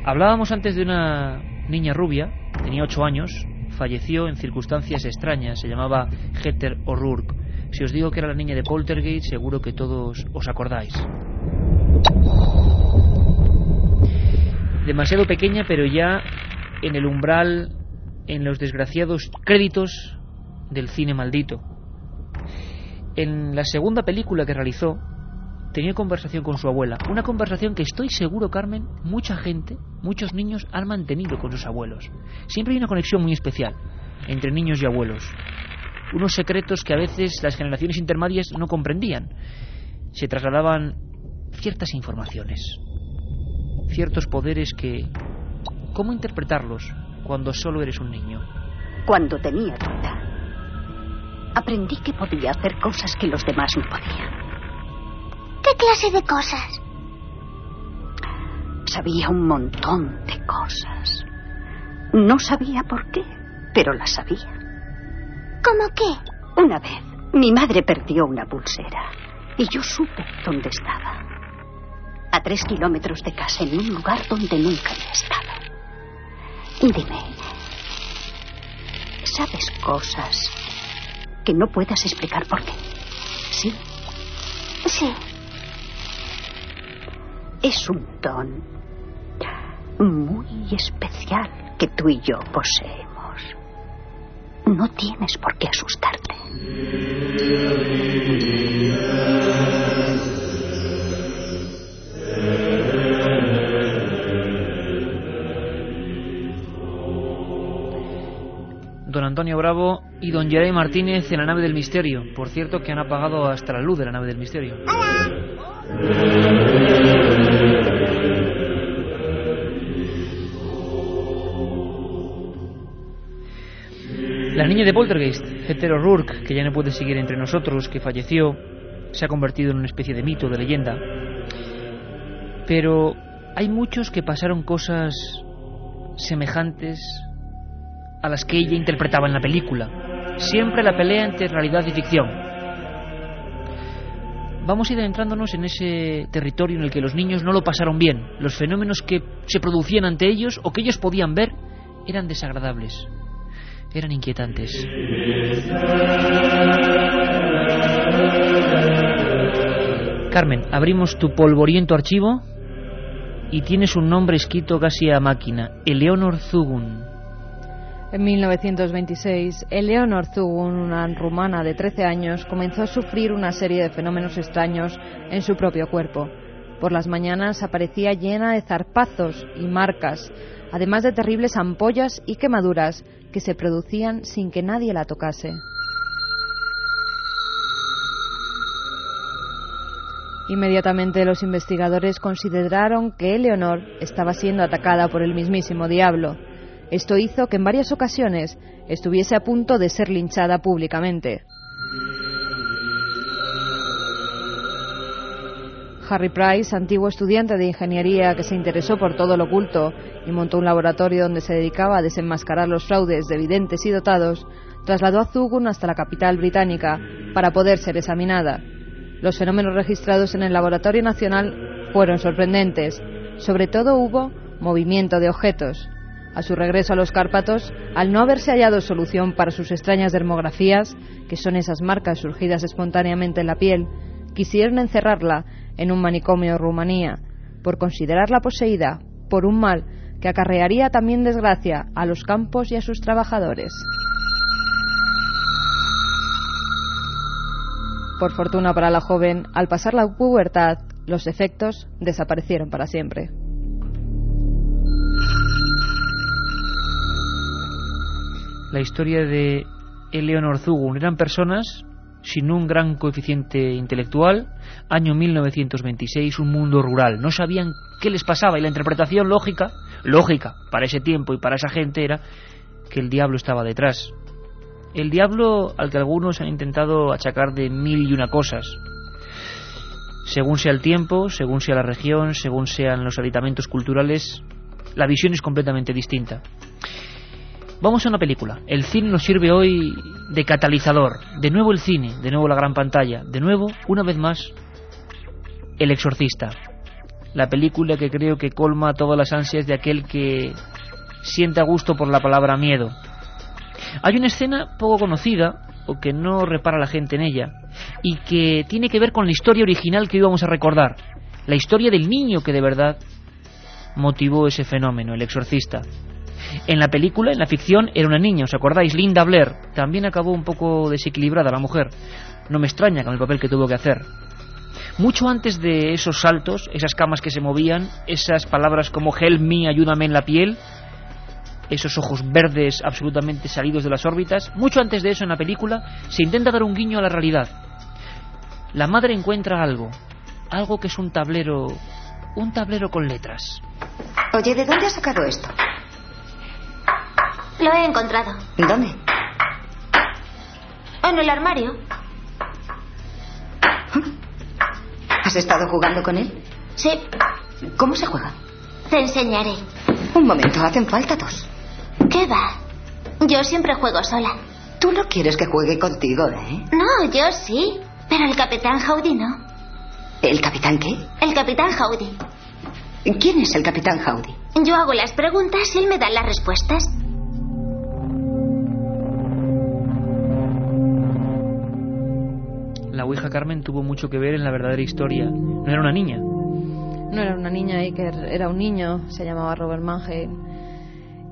Hablábamos antes de una niña rubia, tenía 8 años, falleció en circunstancias extrañas, se llamaba Heather O'Rourke. Si os digo que era la niña de Poltergeist, seguro que todos os acordáis. demasiado pequeña, pero ya en el umbral, en los desgraciados créditos del cine maldito. En la segunda película que realizó, tenía conversación con su abuela. Una conversación que estoy seguro, Carmen, mucha gente, muchos niños han mantenido con sus abuelos. Siempre hay una conexión muy especial entre niños y abuelos. Unos secretos que a veces las generaciones intermedias no comprendían. Se trasladaban ciertas informaciones, ciertos poderes que... ¿Cómo interpretarlos cuando solo eres un niño? Cuando tenía edad, aprendí que podía hacer cosas que los demás no podían. ¿Qué clase de cosas? Sabía un montón de cosas. No sabía por qué, pero las sabía. ¿Cómo qué? Una vez, mi madre perdió una pulsera y yo supe dónde estaba. A tres kilómetros de casa, en un lugar donde nunca había estado. Dime, ¿sabes cosas que no puedas explicar por qué? ¿Sí? Sí. Es un don muy especial que tú y yo poseemos. No tienes por qué asustarte. Don Antonio Bravo y Don Jeremy Martínez en la nave del misterio. Por cierto, que han apagado hasta la luz de la nave del misterio. La niña de Poltergeist, Heather O'Rourke, que ya no puede seguir entre nosotros, que falleció, se ha convertido en una especie de mito, de leyenda. Pero hay muchos que pasaron cosas semejantes a las que ella interpretaba en la película. Siempre la pelea entre realidad y ficción. vamos a ir adentrándonos en ese territorio en el que los niños no lo pasaron bien. Los fenómenos que se producían ante ellos o que ellos podían ver eran desagradables, eran inquietantes. Carmen, abrimos tu polvoriento archivo y tienes un nombre escrito casi a máquina, Eleonor Zugun. En 1926, Eleonor Zugun, una rumana de 13 años, comenzó a sufrir una serie de fenómenos extraños en su propio cuerpo. Por las mañanas aparecía llena de zarpazos y marcas, además de terribles ampollas y quemaduras que se producían sin que nadie la tocase. Inmediatamente los investigadores consideraron que Eleonor estaba siendo atacada por el mismísimo diablo. Esto hizo que en varias ocasiones estuviese a punto de ser linchada públicamente. Harry Price, antiguo estudiante de ingeniería que se interesó por todo lo oculto y montó un laboratorio donde se dedicaba a desenmascarar los fraudes de videntes y dotados, trasladó a Zugun hasta la capital británica para poder ser examinada. Los fenómenos registrados en el Laboratorio Nacional fueron sorprendentes. Sobre todo hubo movimiento de objetos. A su regreso a los Cárpatos, al no haberse hallado solución para sus extrañas dermografías, que son esas marcas surgidas espontáneamente en la piel, quisieron encerrarla en un manicomio en Rumanía, por considerarla poseída por un mal que acarrearía también desgracia a los campos y a sus trabajadores. Por fortuna para la joven, al pasar la pubertad, los efectos desaparecieron para siempre. La historia de Eleonor Zugun eran personas sin un gran coeficiente intelectual, año 1926, un mundo rural. No sabían qué les pasaba y la interpretación lógica, lógica para ese tiempo y para esa gente era que el diablo estaba detrás. El diablo al que algunos han intentado achacar de mil y una cosas. Según sea el tiempo, según sea la región, según sean los aditamentos culturales, la visión es completamente distinta. Vamos a una película. El cine nos sirve hoy de catalizador. De nuevo el cine, de nuevo la gran pantalla, de nuevo, una vez más, El Exorcista. La película que creo que colma todas las ansias de aquel que sienta gusto por la palabra miedo. Hay una escena poco conocida, o que no repara la gente en ella, y que tiene que ver con la historia original que íbamos a recordar. La historia del niño que de verdad motivó ese fenómeno, el exorcista. En la película, en la ficción, era una niña, ¿os acordáis? Linda Blair. También acabó un poco desequilibrada la mujer. No me extraña con el papel que tuvo que hacer. Mucho antes de esos saltos, esas camas que se movían, esas palabras como help me, ayúdame en la piel, esos ojos verdes absolutamente salidos de las órbitas, mucho antes de eso en la película se intenta dar un guiño a la realidad. La madre encuentra algo, algo que es un tablero, un tablero con letras. Oye, ¿de dónde has sacado esto? Lo he encontrado. ¿Dónde? En el armario. ¿Has estado jugando con él? Sí. ¿Cómo se juega? Te enseñaré. Un momento, hacen falta dos. ¿Qué va? Yo siempre juego sola. Tú no quieres que juegue contigo, ¿eh? No, yo sí. Pero el capitán Howdy no. ¿El capitán qué? El capitán Howdy. ¿Quién es el capitán Howdy? Yo hago las preguntas y él me da las respuestas. Ouija Carmen tuvo mucho que ver en la verdadera historia. No era una niña. No era una niña, Iker, era un niño, se llamaba Robert Mannheim.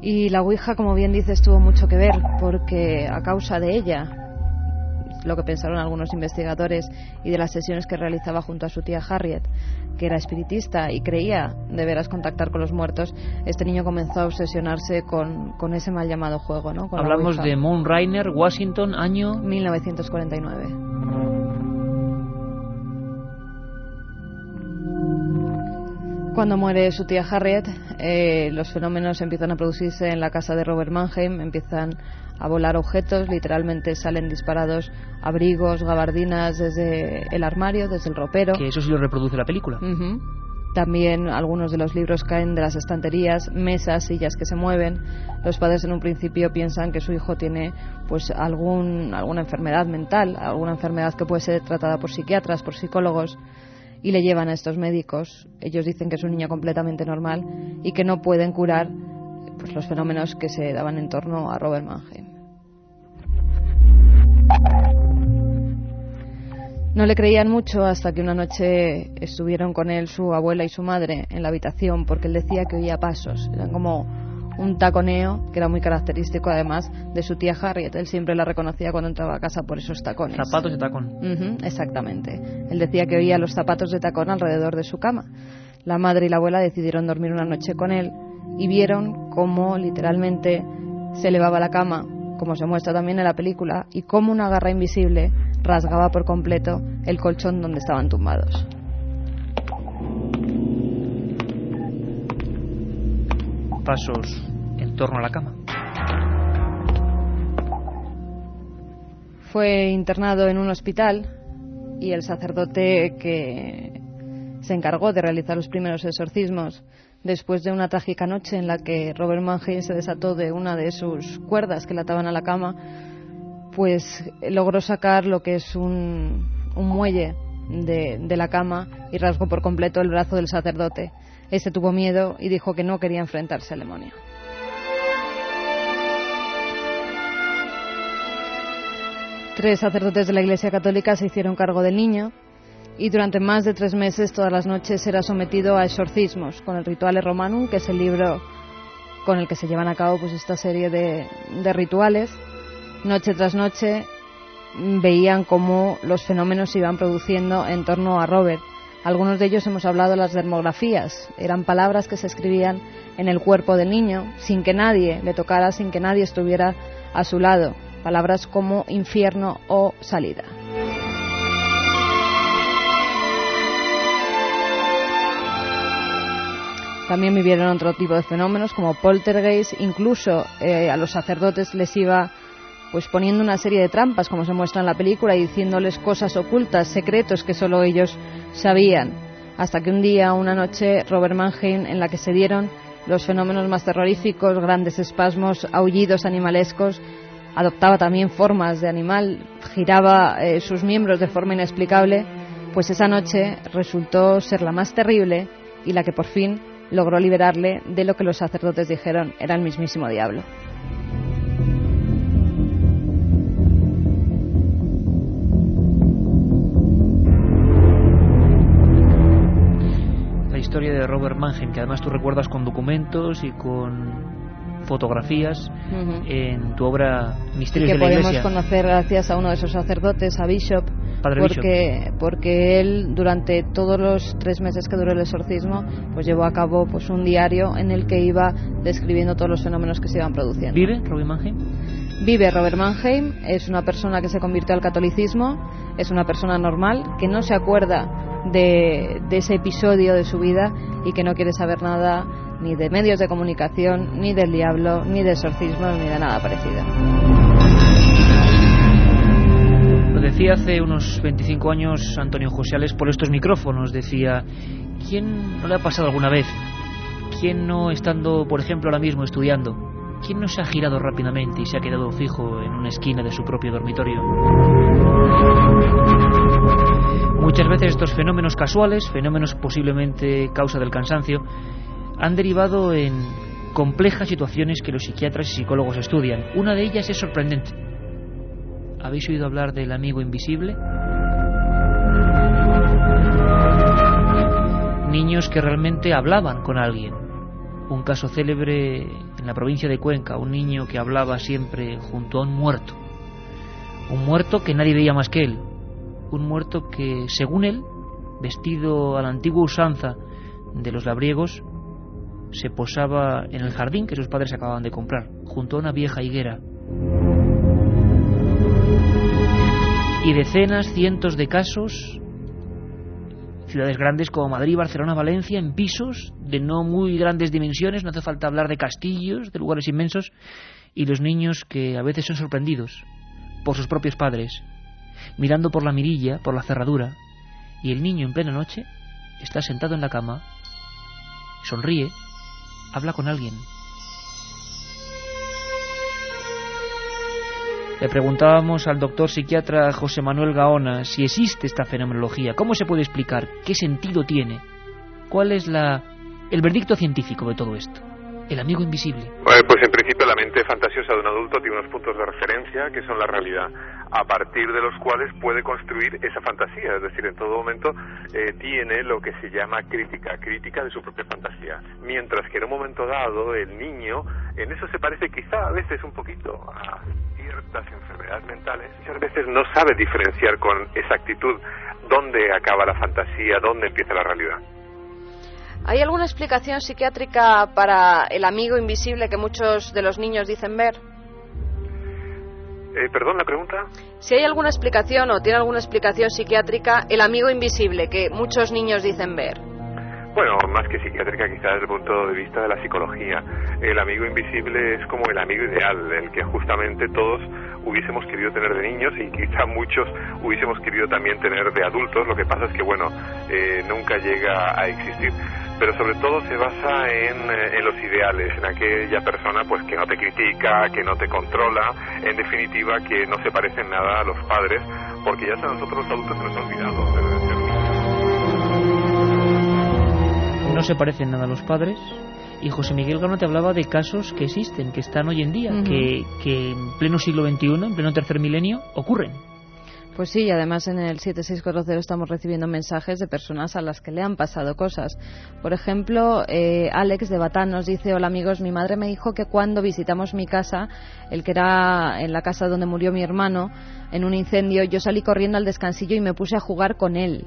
Y la Ouija, como bien dices, tuvo mucho que ver, porque a causa de ella, lo que pensaron algunos investigadores y de las sesiones que realizaba junto a su tía Harriet, que era espiritista y creía de veras contactar con los muertos, este niño comenzó a obsesionarse con, con ese mal llamado juego. ¿no? Con la Hablamos de Mount Rainer, Washington, año 1949. Cuando muere su tía Harriet, eh, los fenómenos empiezan a producirse en la casa de Robert Mannheim, empiezan a volar objetos, literalmente salen disparados abrigos, gabardinas desde el armario, desde el ropero. que eso sí lo reproduce la película. También algunos de los libros caen de las estanterías, mesas, sillas que se mueven. Los padres en un principio piensan que su hijo tiene pues algún, alguna enfermedad mental, alguna enfermedad que puede ser tratada por psiquiatras, por psicólogos y le llevan a estos médicos. Ellos dicen que es un niño completamente normal y que no pueden curar pues, los fenómenos que se daban en torno a Robert Mannheim. No le creían mucho hasta que una noche estuvieron con él su abuela y su madre en la habitación porque él decía que oía pasos. Eran como un taconeo que era muy característico además de su tía Harriet. Él siempre la reconocía cuando entraba a casa por esos tacones. Zapatos de tacón. Exactamente. Él decía que oía los zapatos de tacón alrededor de su cama. La madre y la abuela decidieron dormir una noche con él y vieron cómo literalmente se elevaba la cama, como se muestra también en la película, y cómo una garra invisible rasgaba por completo el colchón donde estaban tumbados. Pasos en torno a la cama. Fue internado en un hospital y el sacerdote que se encargó de realizar los primeros exorcismos después de una trágica noche en la que Robert Mannheim se desató de una de sus cuerdas que le ataban a la cama, pues logró sacar lo que es un, un muelle de, de la cama y rasgó por completo el brazo del sacerdote. Este tuvo miedo y dijo que no quería enfrentarse al demonio. Tres sacerdotes de la Iglesia Católica se hicieron cargo del niño y durante más de tres meses todas las noches era sometido a exorcismos con el Rituale Romanum, que es el libro con el que se llevan a cabo pues esta serie de, de rituales. Noche tras noche veían cómo los fenómenos se iban produciendo en torno a Robert. Algunos de ellos hemos hablado de las dermografías. Eran palabras que se escribían en el cuerpo del niño sin que nadie le tocara, sin que nadie estuviera a su lado. Palabras como infierno o salida. También vivieron otro tipo de fenómenos como poltergeist, incluso eh, a los sacerdotes les iba pues poniendo una serie de trampas como se muestra en la película y diciéndoles cosas ocultas, secretos que solo ellos sabían. Hasta que un día, una noche, Robert Mannheim, en la que se dieron los fenómenos más terroríficos, grandes espasmos, aullidos animalescos, adoptaba también formas de animal, giraba eh, sus miembros de forma inexplicable, pues esa noche resultó ser la más terrible y la que por fin logró liberarle de lo que los sacerdotes dijeron era el mismísimo diablo. Mannheim, que además tú recuerdas con documentos y con fotografías en tu obra y Misterios que de la podemos Iglesia. conocer gracias a uno de esos sacerdotes, a Bishop, Padre porque, porque él durante todos los tres meses que duró el exorcismo, pues llevó a cabo pues un diario en el que iba describiendo todos los fenómenos que se iban produciendo. ¿Vive Robert Mannheim? Vive Robert Mannheim, es una persona que se convirtió al catolicismo, es una persona normal, que no se acuerda de, ese episodio de su vida y que no quiere saber nada ni de medios de comunicación, ni del diablo, ni de exorcismos, ni de nada parecido. Lo decía hace unos 25 años Antonio Josales por estos micrófonos. Decía, ¿quién no le ha pasado alguna vez? ¿Quién no estando, por ejemplo, ahora mismo estudiando? ¿Quién no se ha girado rápidamente y se ha quedado fijo en una esquina de su propio dormitorio? Muchas veces estos fenómenos casuales, fenómenos posiblemente causa del cansancio, han derivado en complejas situaciones que los psiquiatras y psicólogos estudian. Una de ellas es sorprendente. ¿Habéis oído hablar del amigo invisible? Niños que realmente hablaban con alguien. Un caso célebre en la provincia de Cuenca, un niño que hablaba siempre junto a un muerto. Un muerto que nadie veía más que él. Un muerto que, según él, vestido a la antigua usanza de los labriegos, se posaba en el jardín que sus padres acababan de comprar, junto a una vieja higuera. Y decenas, cientos de casos, ciudades grandes como Madrid, Barcelona, Valencia, en pisos de no muy grandes dimensiones, no hace falta hablar de castillos, de lugares inmensos, y los niños que a veces son sorprendidos por sus propios padres, mirando por la mirilla, por la cerradura, y el niño en plena noche está sentado en la cama sonríe, habla con alguien. Le preguntábamos al doctor psiquiatra José Manuel Gaona si existe esta fenomenología, cómo se puede explicar, qué sentido tiene, cuál es la, el veredicto científico de todo esto. El amigo invisible. Pues en principio la mente fantasiosa de un adulto tiene unos puntos de referencia que son la realidad, a partir de los cuales puede construir esa fantasía, es decir, en todo momento eh, tiene lo que se llama crítica, crítica de su propia fantasía. Mientras que en un momento dado el niño, en eso se parece quizá a veces un poquito a ciertas enfermedades mentales, muchas veces no sabe diferenciar con exactitud dónde acaba la fantasía, dónde empieza la realidad. ¿Hay alguna explicación psiquiátrica para el amigo invisible que muchos de los niños dicen ver? Eh, perdón, la pregunta. Si hay alguna explicación o tiene alguna explicación psiquiátrica el amigo invisible que muchos niños dicen ver. Bueno, más que psiquiátrica, quizás desde el punto de vista de la psicología. El amigo invisible es como el amigo ideal, el que justamente todos hubiésemos querido tener de niños y quizá muchos hubiésemos querido también tener de adultos. Lo que pasa es que, bueno, eh, nunca llega a existir pero sobre todo se basa en, eh, en, los ideales, en aquella persona pues que no te critica, que no te controla, en definitiva que no se parece en nada a los padres, porque ya a nosotros los adultos se nos ha olvidado. No se parecen nada a los padres. Y José Miguel Gano te hablaba de casos que existen, que están hoy en día, que, que en pleno siglo XXI, en pleno tercer milenio, ocurren. Pues sí, y además en el 7640 estamos recibiendo mensajes de personas a las que le han pasado cosas. Por ejemplo, eh, Alex de Batán nos dice, hola amigos, mi madre me dijo que cuando visitamos mi casa, el que era en la casa donde murió mi hermano, en un incendio, yo salí corriendo al descansillo y me puse a jugar con él.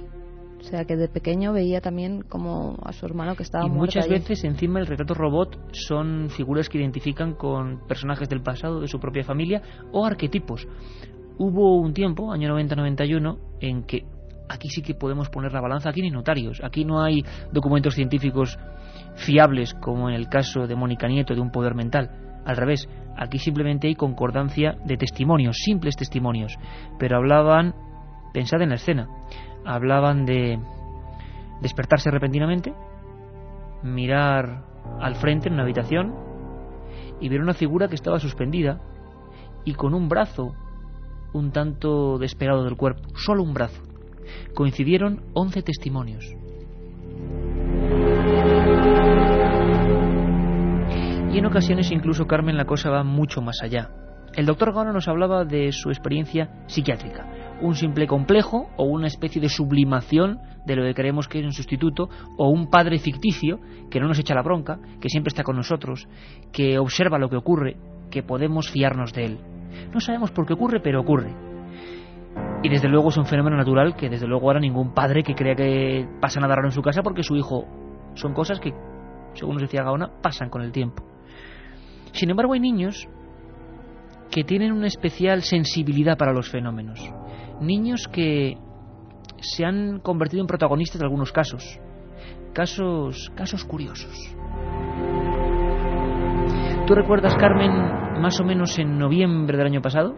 O sea que de pequeño veía también como a su hermano que estaba y muerto muchas allí. veces encima el retrato robot son figuras que identifican con personajes del pasado, de su propia familia o arquetipos. Hubo un tiempo, año 90-91, en que aquí sí que podemos poner la balanza, aquí no hay notarios, aquí no hay documentos científicos fiables como en el caso de Mónica Nieto de un poder mental. Al revés, aquí simplemente hay concordancia de testimonios, simples testimonios, pero hablaban, pensad en la escena, hablaban de despertarse repentinamente, mirar al frente en una habitación y ver una figura que estaba suspendida y con un brazo un tanto despegado del cuerpo, solo un brazo. Coincidieron 11 testimonios. Y en ocasiones incluso Carmen la cosa va mucho más allá. El doctor Gano nos hablaba de su experiencia psiquiátrica, un simple complejo o una especie de sublimación de lo que creemos que es un sustituto o un padre ficticio que no nos echa la bronca, que siempre está con nosotros, que observa lo que ocurre, que podemos fiarnos de él. No sabemos por qué ocurre, pero ocurre. Y desde luego es un fenómeno natural que desde luego ahora ningún padre que crea que pasa nada raro en su casa porque su hijo son cosas que, según nos decía Gaona, pasan con el tiempo. Sin embargo, hay niños que tienen una especial sensibilidad para los fenómenos. Niños que se han convertido en protagonistas de algunos casos. Casos, casos curiosos. ¿Tú recuerdas, Carmen, más o menos en noviembre del año pasado?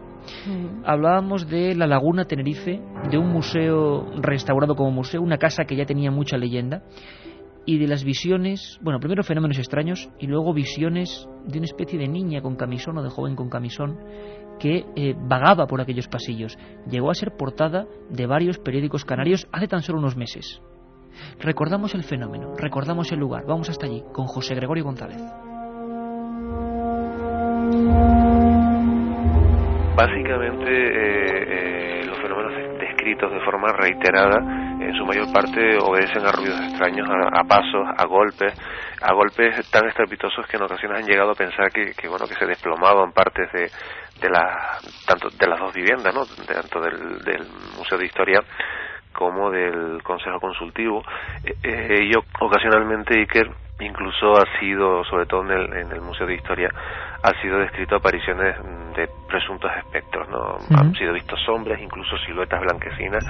Hablábamos de la Laguna Tenerife, de un museo restaurado como museo, una casa que ya tenía mucha leyenda, y de las visiones, bueno, primero fenómenos extraños y luego visiones de una especie de niña con camisón o de joven con camisón que eh, vagaba por aquellos pasillos. Llegó a ser portada de varios periódicos canarios hace tan solo unos meses. Recordamos el fenómeno, recordamos el lugar. Vamos hasta allí con José Gregorio González. Básicamente, eh, eh, los fenómenos descritos de forma reiterada, en su mayor parte obedecen a ruidos extraños, a, pasos, a golpes, a golpes tan estrepitosos que en ocasiones han llegado a pensar que, bueno que se desplomaban partes de, de la, tanto de las dos viviendas, ¿no? Tanto del, Museo de Historia como del Consejo Consultivo. Eh, eh, ello ocasionalmente Iker incluso ha sido, sobre todo en el, en el Museo de Historia, ha sido descrito apariciones mm, de presuntos espectros, ¿no? Han sido vistos sombras, incluso siluetas blanquecinas.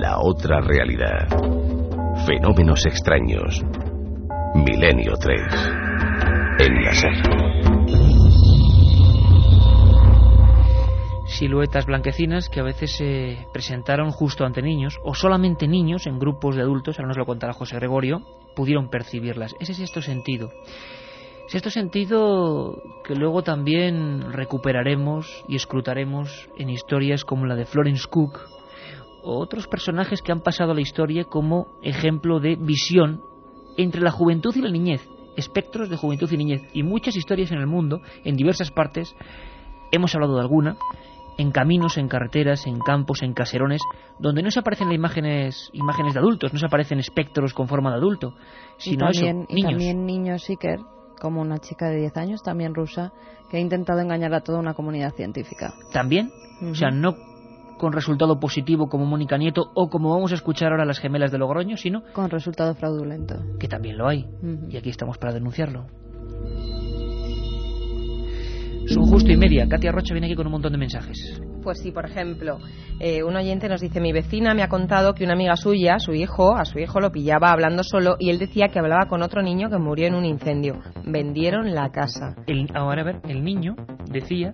La otra realidad. Fenómenos extraños. Milenio 3. En la SER. Siluetas blanquecinas que a veces se presentaron justo ante niños, o solamente niños en grupos de adultos, ahora nos lo contará José Gregorio, pudieron percibirlas. Ese es sexto sentido. Sexto sentido que luego también recuperaremos y escrutaremos en historias como la de Florence Cook, o otros personajes que han pasado a la historia como ejemplo de visión entre la juventud y la niñez, espectros de juventud y niñez, y muchas historias en el mundo, en diversas partes, hemos hablado de alguna, en caminos, en carreteras, en campos, en caserones, donde no se aparecen las imágenes, imágenes de adultos, no se aparecen espectros con forma de adulto, sino y también, eso, niños. Y también niños Iker, como una chica de 10 años, también rusa, que ha intentado engañar a toda una comunidad científica. También, o sea, no con resultado positivo como Mónica Nieto o como vamos a escuchar ahora las gemelas de Logroño, sino con resultado fraudulento. Que también lo hay. Y aquí estamos para denunciarlo. Son justo y media. Katia Rocha viene aquí con un montón de mensajes. Pues sí, por ejemplo, eh, un oyente nos dice, mi vecina me ha contado que una amiga suya, su hijo, a su hijo lo pillaba hablando solo y él decía que hablaba con otro niño que murió en un incendio. Vendieron la casa. El, ahora a ver, el niño decía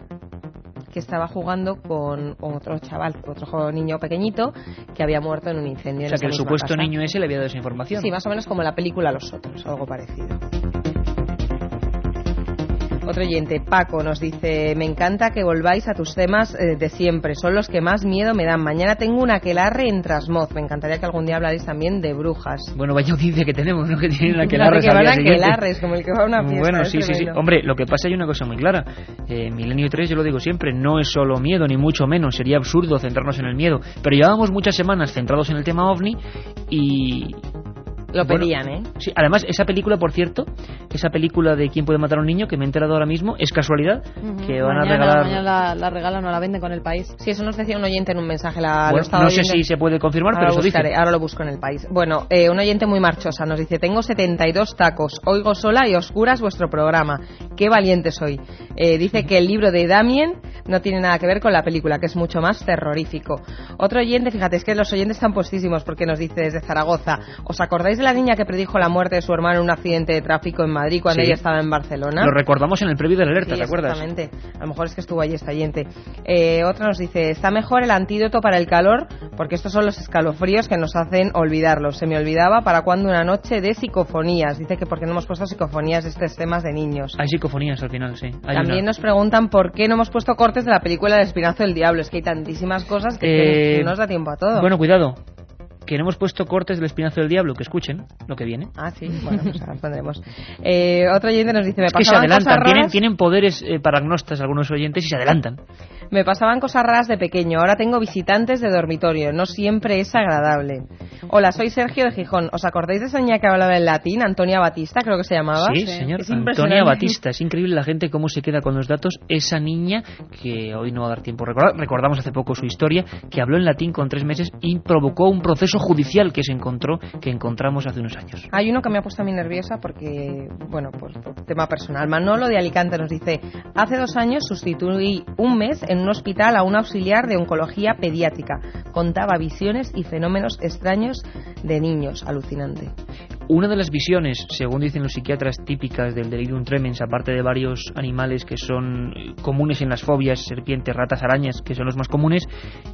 que estaba jugando con otro chaval, otro niño pequeñito que había muerto en un incendio. O sea, en que el supuesto casa. niño ese le había dado esa información. Sí, más o menos como la película Los Otros, algo parecido. Otro oyente, Paco, nos dice, me encanta que volváis a tus temas eh, de siempre, son los que más miedo me dan. Mañana tengo un aquelarre en Trasmoz, me encantaría que algún día hablarais también de brujas. Bueno, vaya audiencia que tenemos, ¿no? Que tienen aquelarres que van aquelarres, <laughs> como el que va a una fiesta. Bueno, sí, sí, sí. Hombre, lo que pasa hay una cosa muy clara. Eh, Milenio 3, yo lo digo siempre, no es solo miedo, ni mucho menos. Sería absurdo centrarnos en el miedo. Pero llevábamos muchas semanas centrados en el tema ovni y... Lo bueno, pedían, ¿eh? Sí, además, esa película, por cierto, esa película de ¿Quién puede matar a un niño? que me he enterado ahora mismo, es casualidad que van mañana, a regalar... Mañana la, la regalan o la venden con el país. Sí, eso nos decía un oyente en un mensaje. La, Bueno, no sé si se puede confirmar, Ahora pero lo eso dice. buscaré, ahora lo busco en el país. Bueno, eh, un oyente muy marchosa nos dice, tengo 72 tacos, oigo sola y oscuras vuestro programa. Qué valiente soy. Eh, dice que el libro de Damien no tiene nada que ver con la película, que es mucho más terrorífico. Otro oyente, fíjate, es que los oyentes están puestísimos porque nos dice desde Zaragoza, ¿os acordáis de la niña que predijo la muerte de su hermano en un accidente de tráfico en Madrid cuando Sí. ella estaba en Barcelona? Lo recordamos en el previo de la alerta, Sí, ¿te acuerdas? Exactamente. A lo mejor es que estuvo allí esta oyente. Eh, otra nos dice, está mejor el antídoto para el calor porque estos son los escalofríos que nos hacen olvidarlo. Se me olvidaba para cuando una noche de psicofonías. Dice que porque no hemos puesto psicofonías estos temas de niños. Hay psicofonías al final, sí. Hay También una. nos preguntan por qué no hemos puesto cortes de la película El Espinazo del Diablo. Es que hay tantísimas cosas que, que Eh, no nos da tiempo a todo. Bueno, cuidado. Que no hemos puesto cortes del espinazo del diablo, que escuchen lo que viene. Ah, sí, bueno, pues ahora pondremos. Eh, otro oyente nos dice, me Es que se adelantan, tienen, tienen poderes eh, paragnostas algunos oyentes y se adelantan. Me pasaban cosas raras de pequeño, ahora tengo visitantes de dormitorio, no siempre es agradable. Hola, soy Sergio de Gijón. ¿Os acordáis de esa niña que hablaba en latín, Antonia Batista, creo que se llamaba? Sí, señor. Antonia. Batista. Es increíble la gente cómo se queda con los datos. Esa niña, que hoy no va a dar tiempo a recordar, recordamos hace poco su historia, que habló en latín con tres meses y provocó un proceso judicial que se encontró, que encontramos hace unos años. Hay uno que me ha puesto a mí nerviosa porque, bueno, pues por tema personal. Manolo de Alicante nos dice, hace dos años sustituí un mes en un hospital a un auxiliar de oncología pediátrica. Contaba visiones y fenómenos extraños de niños. Alucinante. Una de las visiones, según dicen los psiquiatras típicas del delirium tremens, aparte de varios animales que son eh, comunes en las fobias, serpientes, ratas, arañas, que son los más comunes,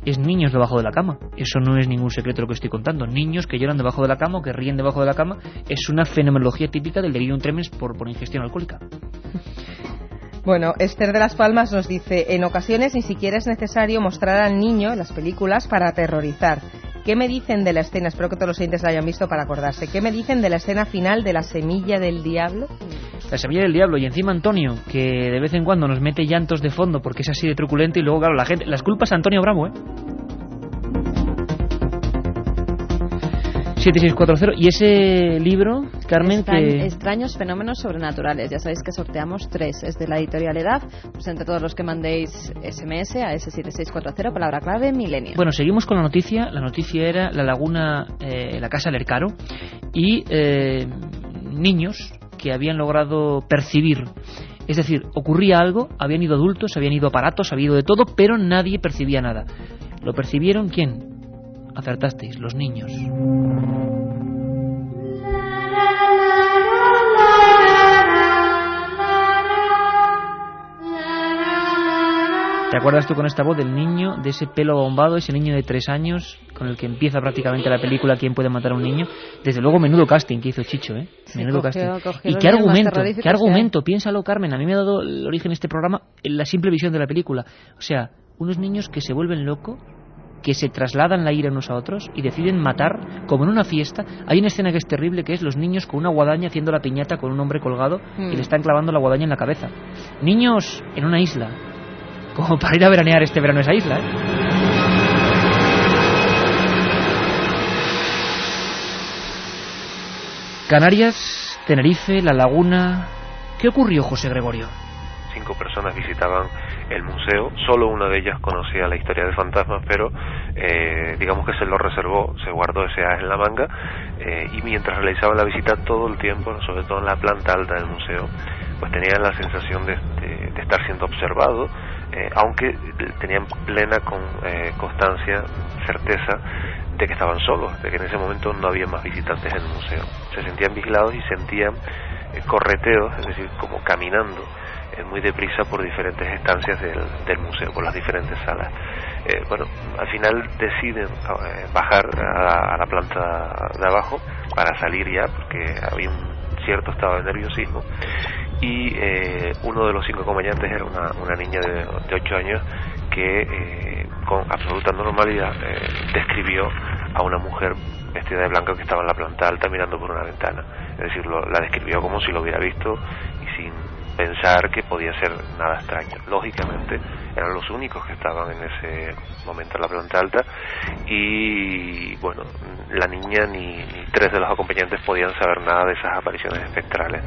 es niños debajo de la cama. Eso no es ningún secreto lo que estoy contando. Niños que lloran debajo de la cama o que ríen debajo de la cama es una fenomenología típica del delirium tremens por, por ingestión alcohólica. Bueno, Esther de las Palmas nos dice, en ocasiones ni siquiera es necesario mostrar al niño las películas para aterrorizar. ¿Qué me dicen de la escena? Espero que todos los oyentes la hayan visto para acordarse. ¿Qué me dicen de la escena final de la semilla del diablo? La semilla del diablo y encima Antonio, que de vez en cuando nos mete llantos de fondo porque es así de truculento y luego, claro, la gente... Las culpas a Antonio Bravo, ¿eh? 7640. Y ese libro, Carmen, Extra- que... Extraños fenómenos sobrenaturales. Ya sabéis que sorteamos tres. Es de la editorial Edad. Pues entre todos los que mandéis SMS a S7640, palabra clave, milenio. Bueno, seguimos con la noticia. La noticia era la laguna, eh, la casa Lercaro y eh, niños que habían logrado percibir. Es decir, ocurría algo, habían ido adultos, habían ido aparatos, había ido de todo, pero nadie percibía nada. ¿Lo percibieron quién? Acertasteis, los niños. ¿Te acuerdas tú con esta voz del niño, de ese pelo bombado, ese niño de tres años, con el que empieza prácticamente la película ¿Quién puede matar a un niño? Desde luego, menudo casting que hizo Chicho, ¿eh? Menudo cogió- casting. cogió Y qué argumento, qué argumento, piénsalo, Carmen. A mí me ha dado el origen este programa en la simple visión de la película. O sea, unos niños que se vuelven locos que se trasladan la ira unos a otros y deciden matar, como en una fiesta. Hay una escena que es terrible, que es los niños con una guadaña haciendo la piñata con un hombre colgado Mm. y le están clavando la guadaña en la cabeza. Niños en una isla, como para ir a veranear este verano esa isla, ¿eh? Canarias, Tenerife, La Laguna. ¿Qué ocurrió, José Gregorio? cinco personas visitaban el museo. Solo una de ellas conocía la historia de fantasmas, pero eh, digamos que se lo reservó, se guardó ese as en la manga eh, y mientras realizaban la visita todo el tiempo, sobre todo en la planta alta del museo, pues tenían la sensación de estar siendo observado, eh, aunque tenían plena con, eh, constancia, certeza de que estaban solos, de que en ese momento no había más visitantes en el museo. Se sentían vigilados y sentían eh, correteos, es decir, como caminando eh, muy deprisa por diferentes estancias del, del museo, por las diferentes salas. Eh, bueno, al final deciden eh, bajar a la, a la planta de abajo para salir ya, porque había un cierto estado de nerviosismo y eh, uno de los cinco acompañantes era una, una niña de, de 8 años que eh, con absoluta normalidad eh, describió a una mujer vestida de blanco que estaba en la planta alta mirando por una ventana. Es decir, lo- la describió como si lo hubiera visto pensar que podía ser nada extraño. Lógicamente eran los únicos que estaban en ese momento en la planta alta y bueno, la niña ni, ni tres de los acompañantes podían saber nada de esas apariciones espectrales.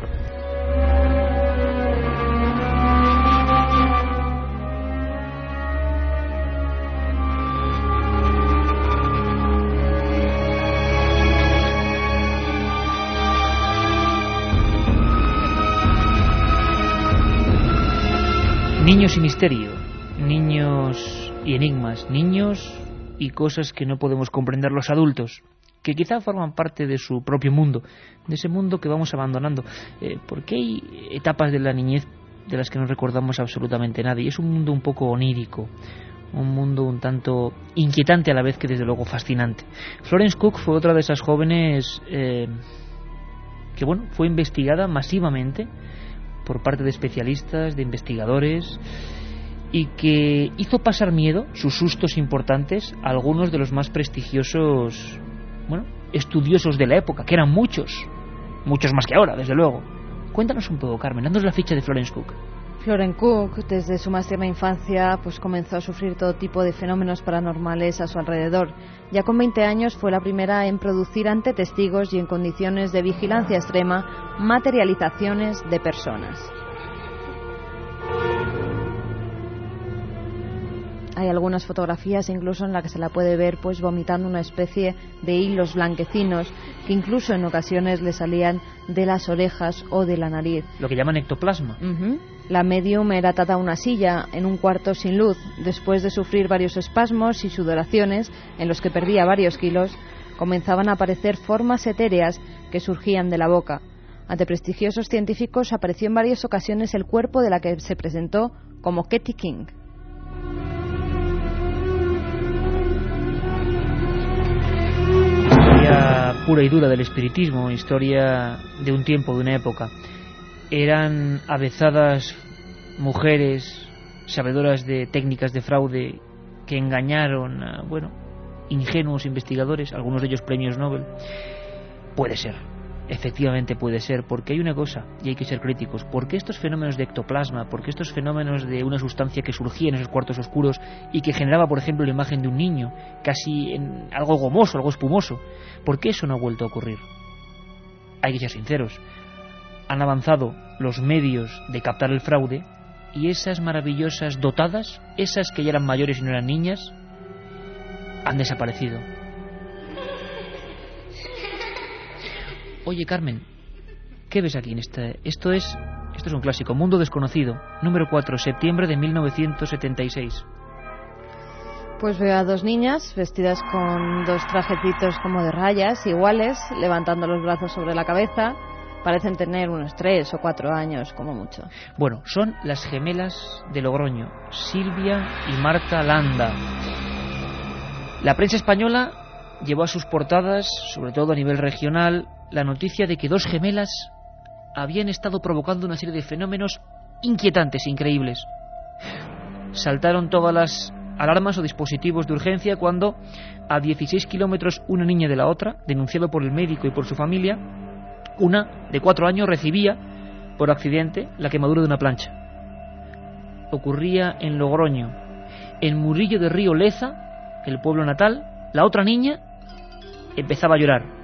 Niños y misterio, niños y enigmas, niños y cosas que no podemos comprender los adultos, que quizá forman parte de su propio mundo, de ese mundo que vamos abandonando. Eh, porque hay etapas de la niñez de las que no recordamos absolutamente nada y es un mundo un poco onírico, un mundo un tanto inquietante a la vez que desde luego fascinante. Florence Cook fue otra de esas jóvenes eh, que bueno fue investigada masivamente por parte de especialistas, de investigadores, y que hizo pasar miedo, sus sustos importantes, a algunos de los más prestigiosos, bueno, estudiosos de la época, que eran muchos, muchos más que ahora, desde luego. Cuéntanos un poco, Carmen, dándonos la ficha de Florence Cook. Florence Cook, desde su más tierna infancia, pues comenzó a sufrir todo tipo de fenómenos paranormales a su alrededor. Ya con 20 años fue la primera en producir ante testigos y en condiciones de vigilancia extrema materializaciones de personas. Hay algunas fotografías incluso en las que se la puede ver pues vomitando una especie de hilos blanquecinos que incluso en ocasiones le salían de las orejas o de la nariz. Lo que llaman ectoplasma. La medium era atada a una silla en un cuarto sin luz. Después de sufrir varios espasmos y sudoraciones en los que perdía varios kilos, comenzaban a aparecer formas etéreas que surgían de la boca. Ante prestigiosos científicos apareció en varias ocasiones el cuerpo de la que se presentó como Katie King. Pura y dura del espiritismo, historia de un tiempo, de una época. Eran avezadas mujeres sabedoras de técnicas de fraude que engañaron a, bueno, ingenuos investigadores, algunos de ellos premios Nobel. Puede ser, efectivamente puede ser, porque hay una cosa, y hay que ser críticos, porque estos fenómenos de ectoplasma, porque estos fenómenos de una sustancia que surgía en esos cuartos oscuros y que generaba, por ejemplo, la imagen de un niño, casi en algo gomoso, algo espumoso, ¿por qué eso no ha vuelto a ocurrir? Hay que ser sinceros, han avanzado los medios de captar el fraude y esas maravillosas dotadas, esas que ya eran mayores y no eran niñas, han desaparecido. Oye, Carmen, ¿qué ves aquí en este? Esto es, esto es un clásico, Mundo Desconocido, número 4, septiembre de 1976. Pues veo a dos niñas vestidas con dos trajecitos como de rayas iguales, levantando los brazos sobre la cabeza, parecen tener unos tres o cuatro años, como mucho. Bueno, son las gemelas de Logroño, Silvia y Marta Landa. La prensa española llevó a sus portadas, sobre todo a nivel regional, la noticia de que dos gemelas habían estado provocando una serie de fenómenos inquietantes, increíbles. Saltaron todas las alarmas o dispositivos de urgencia cuando, a 16 kilómetros una niña de la otra, denunciado por el médico y por su familia, una de cuatro años recibía, por accidente, la quemadura de una plancha. Ocurría en Logroño. En Murillo de Río Leza, el pueblo natal, la otra niña empezaba a llorar.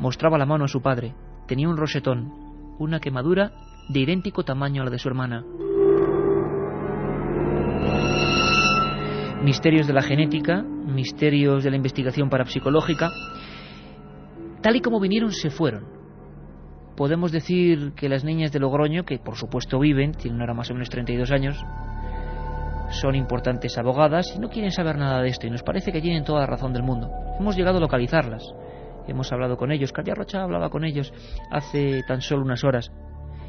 Mostraba la mano a su padre. Tenía un rosetón, una quemadura de idéntico tamaño a la de su hermana. Misterios de la genética, misterios de la investigación parapsicológica, tal y como vinieron, se fueron. Podemos decir que las niñas de Logroño, que por supuesto viven, tienen ahora más o menos 32 años, son importantes abogadas y no quieren saber nada de esto y nos parece que tienen toda la razón del mundo. Hemos llegado a localizarlas, hemos hablado con ellos, Katia Rocha hablaba con ellos hace tan solo unas horas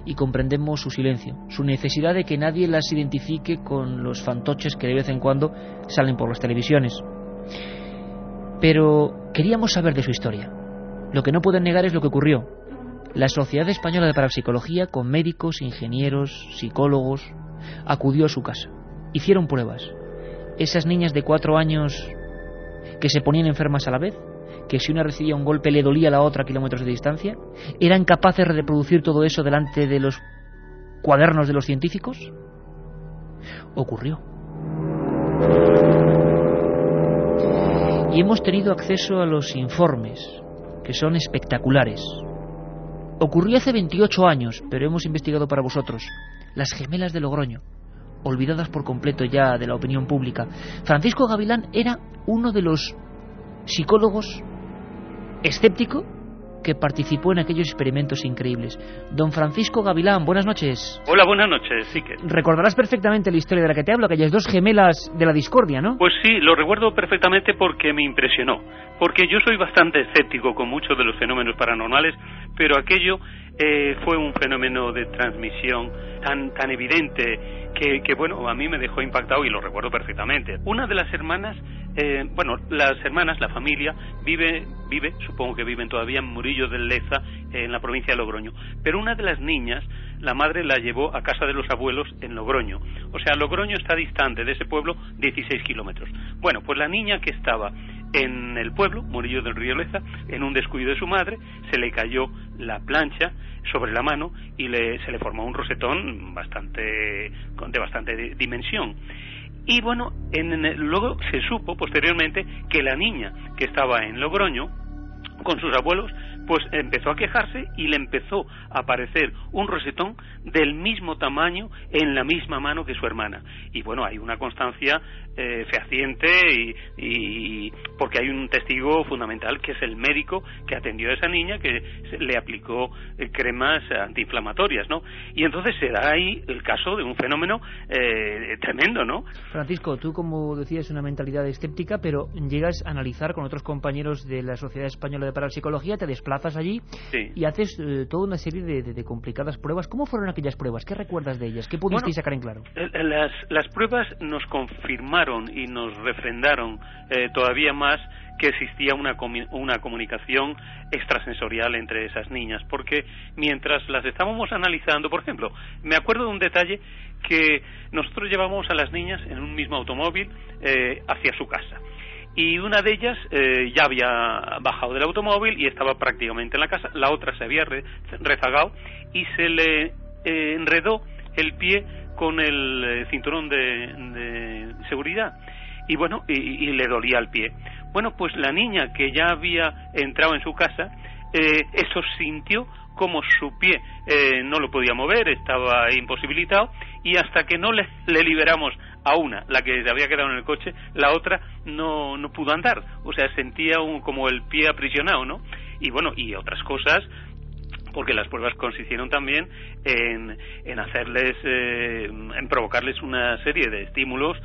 y comprendemos su silencio, su necesidad de que nadie las identifique con los fantoches que de vez en cuando salen por las televisiones. Pero queríamos saber de su historia. Lo que no pueden negar es lo que ocurrió. La Sociedad Española de Parapsicología, con médicos, ingenieros, psicólogos, acudió a su casa. Hicieron pruebas. Esas niñas de cuatro años que se ponían enfermas a la vez, que si una recibía un golpe le dolía a la otra a kilómetros de distancia, eran capaces de reproducir todo eso delante de los cuadernos de los científicos? Ocurrió. Y hemos tenido acceso a los informes, que son espectaculares. Ocurrió hace 28 años, pero hemos investigado para vosotros. Las gemelas de Logroño, olvidadas por completo ya de la opinión pública. Francisco Gavilán era uno de los psicólogos escéptico que participó en aquellos experimentos increíbles. Don Francisco Gavilán, buenas noches. Hola, buenas noches, sí que. Recordarás perfectamente la historia de la que te hablo, aquellas dos gemelas de la discordia, ¿no? Pues sí, lo recuerdo perfectamente porque me impresionó. Porque yo soy bastante escéptico con muchos de los fenómenos paranormales, pero aquello eh, fue un fenómeno de transmisión tan, tan evidente que, que, bueno, a mí me dejó impactado y lo recuerdo perfectamente. Una de las hermanas eh, bueno, las hermanas, la familia, vive, vive, supongo que viven todavía en Murillo del Leza, en la provincia de Logroño. Pero una de las niñas, la madre la llevó a casa de los abuelos en Logroño. O sea, Logroño está distante de ese pueblo 16 kilómetros. Bueno, pues la niña que estaba en el pueblo, Murillo del Río Leza, en un descuido de su madre, se le cayó la plancha sobre la mano y se le formó un rosetón bastante, de bastante dimensión. Y bueno, luego se supo posteriormente que la niña que estaba en Logroño con sus abuelos pues empezó a quejarse y le empezó a aparecer un rosetón del mismo tamaño en la misma mano que su hermana. Y bueno, hay una constancia eh, fehaciente y, porque hay un testigo fundamental que es el médico que atendió a esa niña que le aplicó eh, cremas antiinflamatorias, ¿no? Y entonces se da ahí el caso de un fenómeno eh, tremendo, ¿no? Francisco, tú como decías una mentalidad escéptica, pero llegas a analizar con otros compañeros de la Sociedad Española de Parapsicología, te desplazas allí y haces eh, toda una serie de, complicadas pruebas. ¿Cómo fueron aquellas pruebas? ¿Qué recuerdas de ellas? ¿Qué pudisteis sacar en claro? Eh, eh, las, las pruebas nos confirmaron y nos refrendaron todavía más que existía una, una comunicación extrasensorial entre esas niñas, porque mientras las estábamos analizando, por ejemplo, me acuerdo de un detalle que nosotros llevábamos a las niñas en un mismo automóvil hacia su casa y una de ellas eh, ya había bajado del automóvil y estaba prácticamente en la casa, la otra se había rezagado y se le eh, enredó el pie con el eh, cinturón de, seguridad y bueno, y, le dolía el pie. Bueno, pues la niña que ya había entrado en su casa, eso sintió como su pie no lo podía mover, estaba imposibilitado, y hasta que no le liberamos a una, la que se había quedado en el coche, la otra no, no pudo andar, o sea, sentía un, como el pie aprisionado, ¿no? Y bueno, y otras cosas, porque las pruebas consistieron también en, en hacerles, eh, en provocarles una serie de estímulos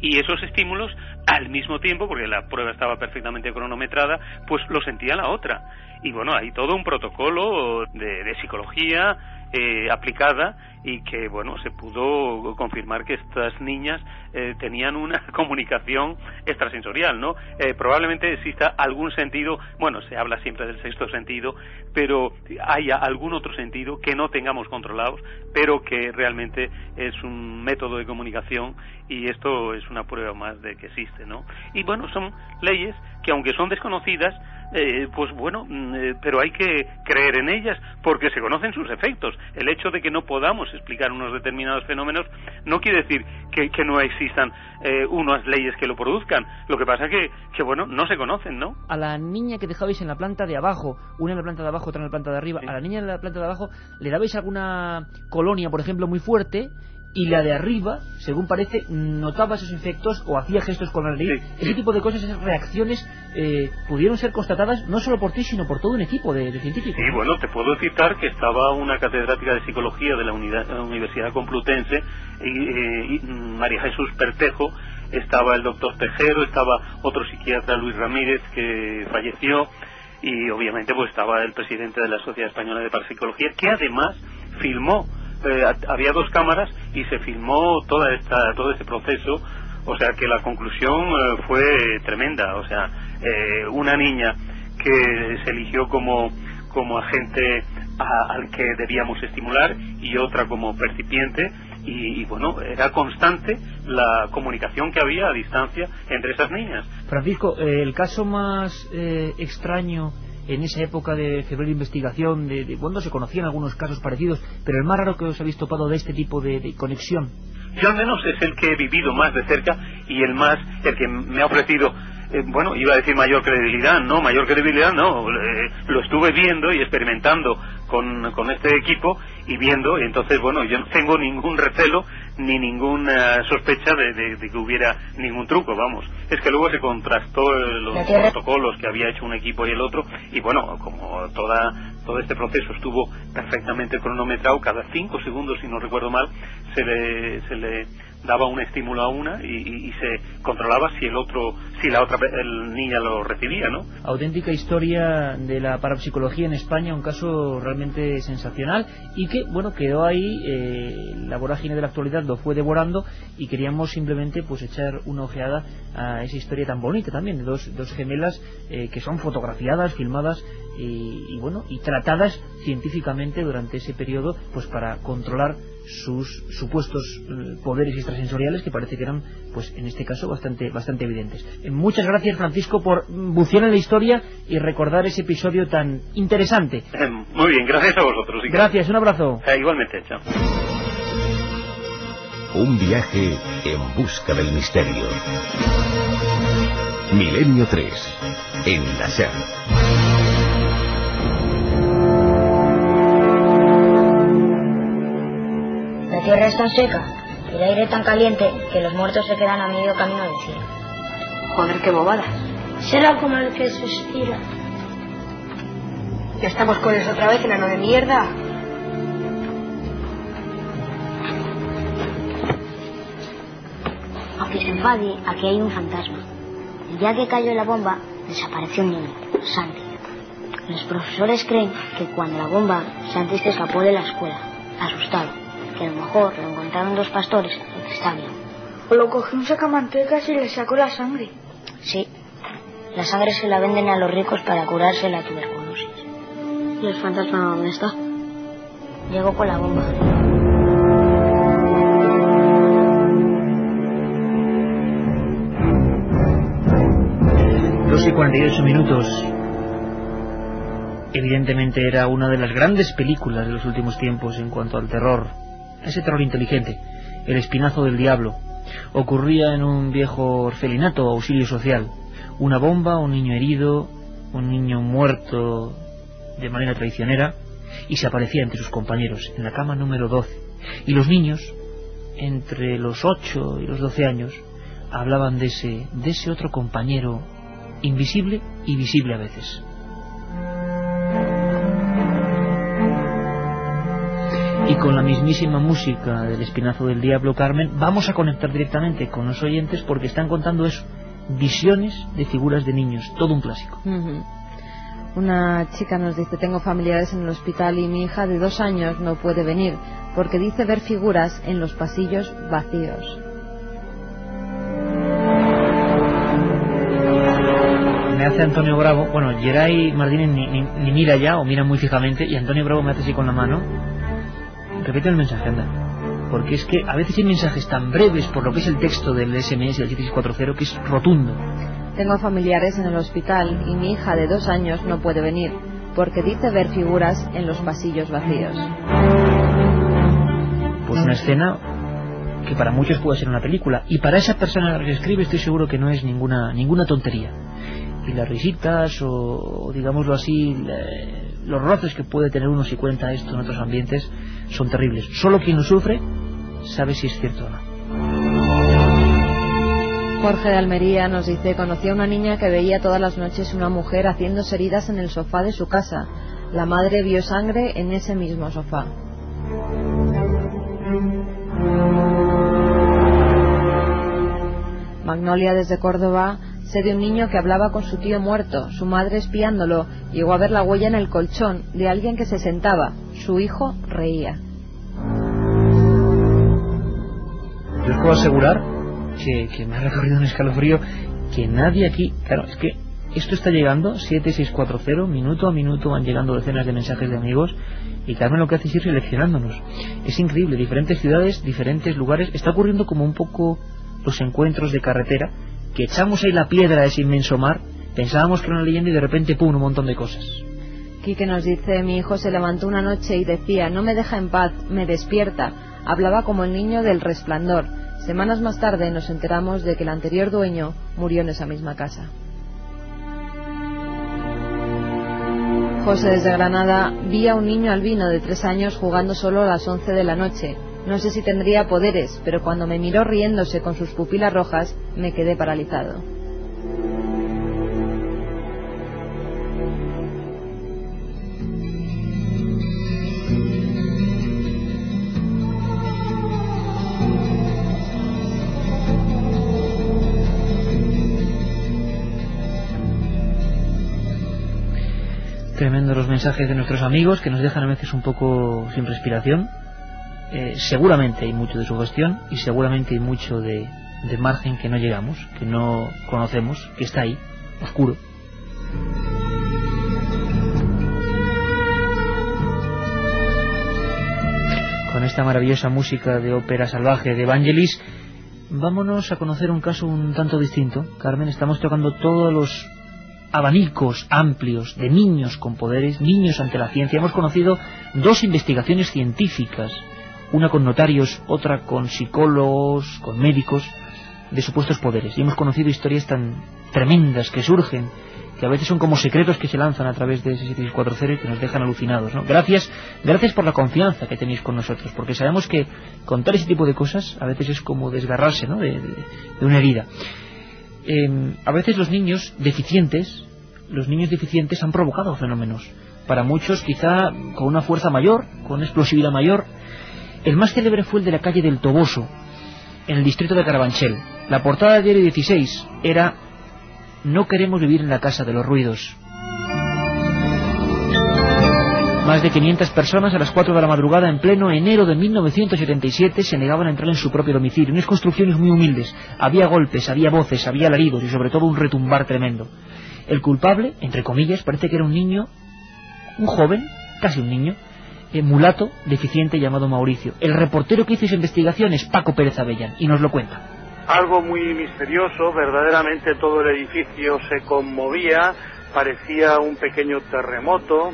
y esos estímulos al mismo tiempo, porque la prueba estaba perfectamente cronometrada, pues lo sentía la otra. Y bueno, hay todo un protocolo de, de psicología eh, aplicada y que bueno se pudo confirmar que estas niñas eh, tenían una <laughs> comunicación extrasensorial no eh, probablemente exista algún sentido bueno se habla siempre del sexto sentido pero haya algún otro sentido que no tengamos controlados pero que realmente es un método de comunicación y esto es una prueba más de que existe no y bueno son leyes que aunque son desconocidas eh, pues bueno, mm, eh, pero hay que creer en ellas porque se conocen sus efectos. El hecho de que no podamos explicar unos determinados fenómenos no quiere decir que, que no existan eh, unas leyes que lo produzcan. Lo que pasa que, que, bueno, no se conocen, ¿no? A la niña que dejabais en la planta de abajo, una en la planta de abajo, otra en la planta de arriba, a la niña en la planta de abajo le dabais alguna colonia, por ejemplo, muy fuerte y la de arriba, según parece, notaba esos efectos o hacía gestos con la nariz. Ese tipo de cosas, esas reacciones, eh, pudieron ser constatadas no solo por ti, sino por todo un equipo de, de científicos. Y bueno, te puedo citar que estaba una catedrática de psicología de la, unidad, Universidad Complutense, y, y, María Jesús Pertejo, estaba el doctor Tejero, estaba otro psiquiatra, Luis Ramírez, que falleció, y obviamente pues estaba el presidente de la Sociedad Española de Parapsicología, que además filmó eh, había dos cámaras y se filmó toda esta, todo este proceso, o sea que la conclusión eh, fue tremenda, o sea, eh, una niña que se eligió como, como agente a, al que debíamos estimular y otra como percipiente. Y, y, bueno, era constante la comunicación que había a distancia entre esas niñas. Francisco, eh, el caso más eh, extraño en esa época de febril investigación, de, de cuando se conocían algunos casos parecidos, pero el más raro que os habéis topado de este tipo de, de conexión. Yo al menos es el que he vivido más de cerca y el más, el que me ha ofrecido eh, bueno, iba a decir mayor credibilidad, no, mayor credibilidad no, eh, lo estuve viendo y experimentando con, con este equipo y viendo, y entonces, bueno, yo no tengo ningún recelo ni ninguna sospecha de, de, de, que hubiera ningún truco, vamos. Es que luego se contrastó los protocolos que había hecho un equipo y el otro, y bueno, como toda, todo este proceso estuvo perfectamente cronometrado, cada cinco segundos, si no recuerdo mal, se le, se le daba un estímulo a una y, y, y, se controlaba si el otro si la otra el niña lo recibía no auténtica historia de la parapsicología en España un caso realmente sensacional y que bueno quedó ahí eh, la vorágine de la actualidad lo fue devorando y queríamos simplemente pues echar una ojeada a esa historia tan bonita también de dos, dos gemelas eh, que son fotografiadas filmadas y, bueno y tratadas científicamente durante ese periodo pues para controlar sus supuestos eh, poderes extrasensoriales que parece que eran, pues en este caso, bastante, bastante evidentes. Muchas gracias, Francisco, por bucear en la historia y recordar ese episodio tan interesante. Eh, muy bien, gracias a vosotros. Gracias, un abrazo. Eh, igualmente, chao. Un viaje en busca del misterio. Milenio 3, en la SER. La tierra es tan seca y el aire tan caliente que los muertos se quedan a medio camino del cielo. Joder, qué bobada. Será como el que suspira. Ya estamos con eso otra vez, enano de mierda. Aunque se enfade, aquí hay un fantasma. El día que cayó la bomba, desapareció un niño, Santi. Los profesores creen que cuando la bomba, Santi se escapó de la escuela, asustado que a lo mejor lo encontraron dos pastores y que está bien. O lo cogió un sacamantecas y le sacó la sangre. Sí, la sangre se la venden a los ricos para curarse la tuberculosis. ¿Y el fantasma dónde está? Llegó con la bomba. Dos y 48 minutos. Evidentemente era una de las grandes películas de los últimos tiempos en cuanto al terror ese terror inteligente, el espinazo del diablo, ocurría en un viejo orfelinato o auxilio social. Una bomba, un niño herido, un niño muerto de manera traicionera, y se aparecía entre sus compañeros en la cama número 12. Y los niños, entre los 8 y los 12 años, hablaban de ese, de ese otro compañero invisible y visible a veces. Y con la mismísima música del Espinazo del Diablo, Carmen, vamos a conectar directamente con los oyentes porque están contando eso, visiones de figuras de niños, todo un clásico. Una chica nos dice, tengo familiares en el hospital y mi hija de dos años no puede venir porque dice ver figuras en los pasillos vacíos. Me hace Antonio Bravo, bueno, Geray Martínez ni, ni- ni mira ya o mira muy fijamente y Antonio Bravo me hace así con la mano. Repite el mensaje, anda. Porque es que a veces hay mensajes tan breves por lo que es el texto del SMS del 7640 que es rotundo. Tengo familiares en el hospital y mi hija de dos años no puede venir porque dice ver figuras en los pasillos vacíos. Pues una escena que para muchos puede ser una película y para esa persona a la que escribe estoy seguro que no es ninguna ninguna tontería. Y las risitas o, digámoslo así, la- los roces que puede tener uno si cuenta esto en otros ambientes son terribles. Solo quien lo sufre sabe si es cierto o no. Jorge de Almería nos dice, conocí a una niña que veía todas las noches una mujer haciéndose heridas en el sofá de su casa. La madre vio sangre en ese mismo sofá. Magnolia desde Córdoba sé de un niño que hablaba con su tío muerto, su madre espiándolo, llegó a ver la huella en el colchón de alguien que se sentaba. Su hijo reía. Yo puedo asegurar que, que me ha recorrido un escalofrío que nadie aquí... Claro, es que esto está llegando, 7640, minuto a minuto van llegando decenas de mensajes de amigos y Carmen lo que hace es ir seleccionándonos. Es increíble, diferentes ciudades, diferentes lugares. Está ocurriendo como un poco los encuentros de carretera, que echamos ahí la piedra a ese inmenso mar, pensábamos que era una leyenda y de repente, ¡pum!, un montón de cosas. Quique nos dice, mi hijo se levantó una noche y decía, no me deja en paz, me despierta. Hablaba como el niño del resplandor. Semanas más tarde nos enteramos de que el anterior dueño murió en esa misma casa. José desde Granada vi a un niño albino de tres años jugando solo a las once de la noche. No sé si tendría poderes, pero cuando me miró riéndose con sus pupilas rojas, me quedé paralizado. Tremendo los mensajes de nuestros amigos que nos dejan a veces un poco sin respiración. Eh, seguramente hay mucho de su gestión y seguramente hay mucho de, de margen que no llegamos, que no conocemos, que está ahí, oscuro. Con esta maravillosa música de ópera salvaje de Evangelis, vámonos a conocer un caso un tanto distinto. Carmen, estamos tocando todos los abanicos amplios de niños con poderes, niños ante la ciencia. Hemos conocido dos investigaciones científicas, una con notarios, otra con psicólogos, con médicos, de supuestos poderes. Y hemos conocido historias tan tremendas que surgen, que a veces son como secretos que se lanzan a través de ese 7640 y que nos dejan alucinados. ¿no? Gracias, gracias por la confianza que tenéis con nosotros, porque sabemos que contar ese tipo de cosas a veces es como desgarrarse ¿no? de, una herida. Eh, a veces los niños deficientes, los niños deficientes han provocado fenómenos. Para muchos quizá con una fuerza mayor, con una explosividad mayor. El más célebre fue el de la calle del Toboso, en el distrito de Carabanchel. La portada del diario 16 era No queremos vivir en la casa de los ruidos. Más de 500 personas a las 4 de la madrugada en pleno enero de 1977 se negaban a entrar en su propio domicilio. Unas construcciones muy humildes. Había golpes, había voces, había alaridos y sobre todo un retumbar tremendo. El culpable, entre comillas, parece que era un niño, un joven, casi un niño, eh, mulato, deficiente llamado Mauricio. El reportero que hizo esa investigación es Paco Pérez Avellán y nos lo cuenta. algo muy misterioso, verdaderamente todo el edificio se conmovía, parecía un pequeño terremoto,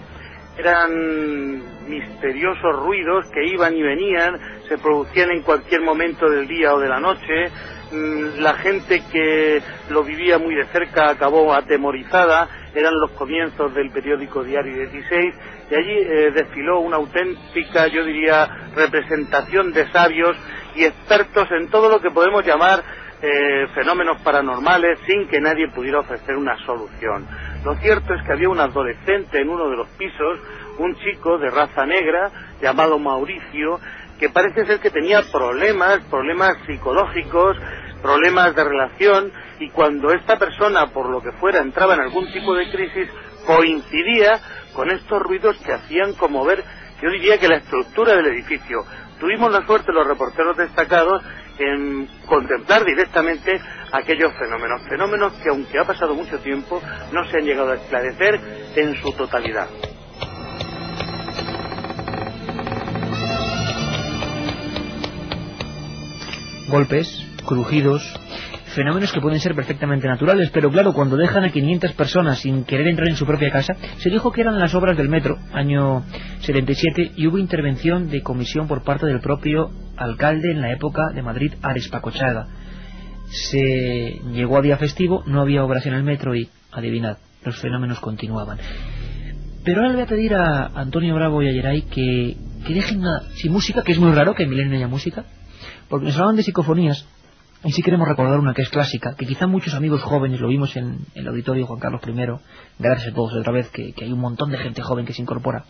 eran misteriosos ruidos que iban y venían, se producían en cualquier momento del día o de la noche, Mm, la gente que lo vivía muy de cerca acabó atemorizada, eran los comienzos del periódico Diario 16 y allí eh, desfiló una auténtica, yo diría, representación de sabios y expertos en todo lo que podemos llamar eh, fenómenos paranormales sin que nadie pudiera ofrecer una solución. Lo cierto es que había un adolescente en uno de los pisos, un chico de raza negra llamado Mauricio, que parece ser que tenía problemas, problemas psicológicos, problemas de relación, y cuando esta persona, por lo que fuera, entraba en algún tipo de crisis, coincidía con estos ruidos que hacían conmover, yo diría que la estructura del edificio. Tuvimos la suerte, los reporteros destacados, en contemplar directamente aquellos fenómenos, fenómenos que aunque ha pasado mucho tiempo no se han llegado a esclarecer en su totalidad. Golpes, crujidos, fenómenos que pueden ser perfectamente naturales, pero claro, cuando dejan a 500 personas sin querer entrar en su propia casa, se dijo que eran las obras del metro, año 77, y hubo intervención de comisión por parte del propio alcalde en la época de Madrid, Ares Pacochaga. Se llegó a día festivo, no había obras en el metro y, adivinad, los fenómenos continuaban. Pero ahora le voy a pedir a Antonio Bravo y a Yeray que, que dejen sin música, que es muy raro que en Milenio haya música, porque nos hablan de psicofonías, y si queremos recordar una que es clásica, que quizá muchos amigos jóvenes, lo vimos en, el auditorio Juan Carlos I, gracias a todos otra vez, que, que, hay un montón de gente joven que se incorpora.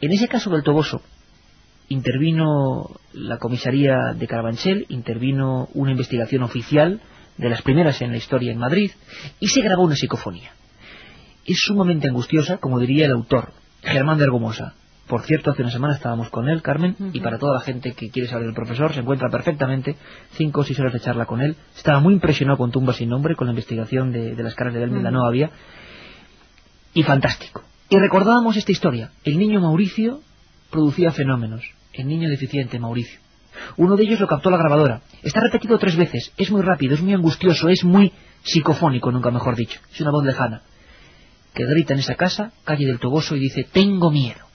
En ese caso del Toboso, intervino la comisaría de Carabanchel, intervino una investigación oficial, de las primeras en la historia en Madrid, y se grabó una psicofonía. Es sumamente angustiosa, como diría el autor, Germán de Ergomosa, por cierto, hace una semana estábamos con él, Carmen, y para toda la gente que quiere saber del profesor, se encuentra perfectamente, cinco o seis horas de charla con él. Estaba muy impresionado con Tumba sin nombre, con la investigación de, las caras de Delmi uh no había. Y fantástico. Y recordábamos esta historia. El niño Mauricio producía fenómenos. El niño deficiente, Mauricio. Uno de ellos lo captó la grabadora. Está repetido tres veces. Es muy rápido, es muy angustioso, es muy psicofónico, nunca mejor dicho. Es una voz lejana. Que grita en esa casa, calle del Toboso, y dice, tengo miedo.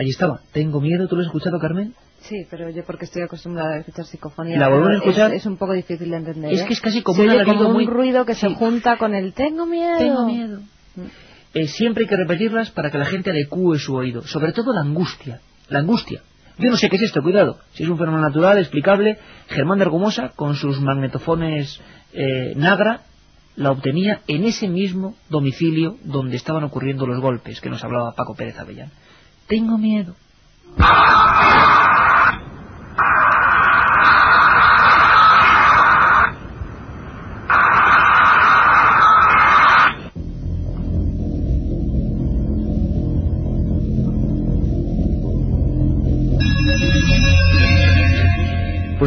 Allí estaba. Tengo miedo. ¿Tú lo has escuchado, Carmen? Sí, pero yo porque estoy acostumbrada a escuchar psicofonía. ¿La a escuchar? Es, un poco difícil de entender. Es ¿eh? que es casi como, un, ruido que se junta con el tengo miedo. Tengo miedo. Eh, siempre hay que repetirlas para que la gente adecue su oído. Sobre todo la angustia. La angustia. Yo no sé qué es esto, cuidado. Si es un fenómeno natural, explicable, Germán de Argomosa, con sus magnetofones eh, Nagra, la obtenía en ese mismo domicilio donde estaban ocurriendo los golpes que nos hablaba Paco Pérez Avellán. Tengo miedo.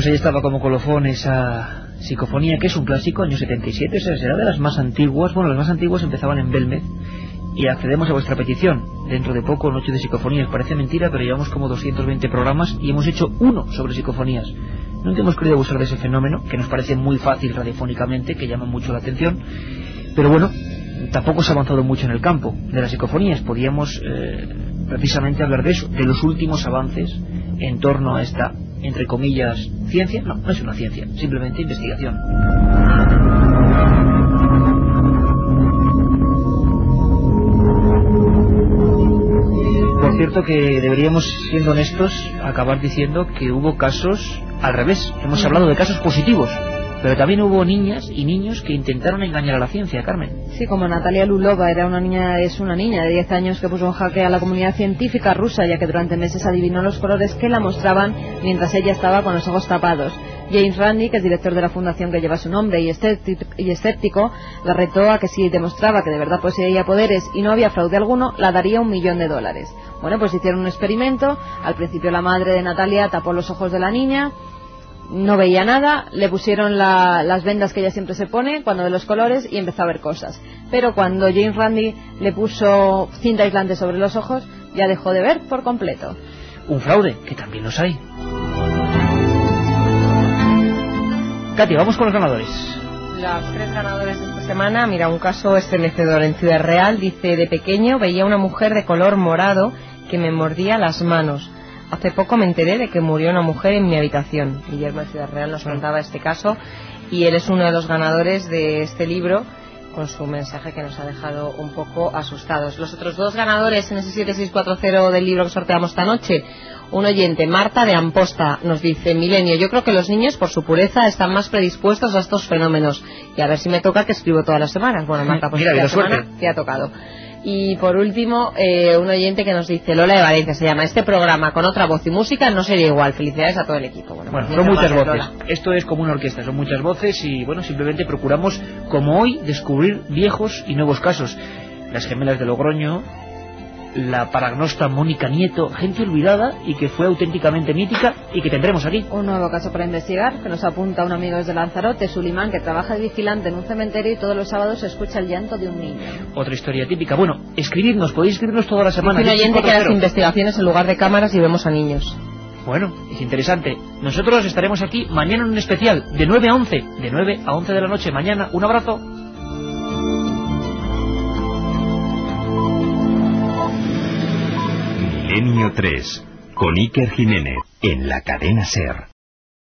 Pues ahí estaba como colofón esa psicofonía que es un clásico, año 77, o sea, será de las más antiguas. Bueno, las más antiguas empezaban en Belmez y accedemos a vuestra petición. Dentro de poco, Noche de Psicofonías. Parece mentira, pero llevamos como 220 programas y hemos hecho uno sobre psicofonías. Nunca hemos querido abusar de ese fenómeno, que nos parece muy fácil radiofónicamente, que llama mucho la atención. Pero bueno, tampoco se ha avanzado mucho en el campo de las psicofonías. Podíamos eh, precisamente hablar de eso, de los últimos avances en torno a esta entre comillas, ciencia. No, no es una ciencia, simplemente investigación. Por cierto que deberíamos, siendo honestos, acabar diciendo que hubo casos al revés. Hemos hablado de casos positivos, pero también hubo niñas y niños que intentaron engañar a la ciencia, Carmen. Sí, como Natalia Lulova era una niña, es una niña de 10 años que puso en jaque a la comunidad científica rusa, ya que durante meses adivinó los colores que la mostraban mientras ella estaba con los ojos tapados. James Randi, que es director de la fundación que lleva su nombre y escéptico, la retó a que si demostraba que de verdad poseía poderes y no había fraude alguno, la daría un millón de dólares. Bueno, pues hicieron un experimento. Al principio la madre de Natalia tapó los ojos de la niña, no veía nada, le pusieron las vendas que ella siempre se pone cuando ve los colores y empezó a ver cosas. Pero cuando James Randi le puso cinta aislante sobre los ojos, ya dejó de ver por completo. Un fraude, que también los hay. Katy, vamos con los ganadores. Los tres ganadores de esta semana, mira, un caso estremecedor en Ciudad Real. Dice, de pequeño veía una mujer de color morado que me mordía las manos. Hace poco me enteré de que murió una mujer en mi habitación. Guillermo de Ciudad Real nos contaba este caso y él es uno de los ganadores de este libro con su mensaje que nos ha dejado un poco asustados. Los otros dos ganadores en ese 7640 del libro que sorteamos esta noche, Un oyente, Marta de Amposta, nos dice, Milenio, yo creo que los niños por su pureza están más predispuestos a estos fenómenos. Y a ver si me toca que escribo todas las semanas. Bueno, <laughs> Marta, pues Mira, esta semana suerte. te ha tocado. Y por último, eh, un oyente que nos dice, Lola de Valencia se llama, este programa con otra voz y música no sería igual. Felicidades a todo el equipo. Bueno, Bueno, pues son muchas voces. Lola. Esto es como una orquesta, son muchas voces y bueno, simplemente procuramos, como hoy, descubrir viejos y nuevos casos. Las gemelas de Logroño, la paragnosta Mónica Nieto, gente olvidada y que fue auténticamente mítica y que tendremos aquí. Un nuevo caso para investigar que nos apunta un amigo desde Lanzarote, Sulimán, que trabaja de vigilante en un cementerio y todos los sábados se escucha el llanto de un niño. Otra historia típica. Bueno, escribirnos, podéis escribirnos toda la semana. Un oyente que hace 640. investigaciones en lugar de cámaras y vemos a niños. Bueno, es interesante. Nosotros estaremos aquí mañana en un especial, de 9 a 11. De 9 a 11 de la noche mañana. Un abrazo. Milenio 3, con Iker Jiménez, en la cadena Ser.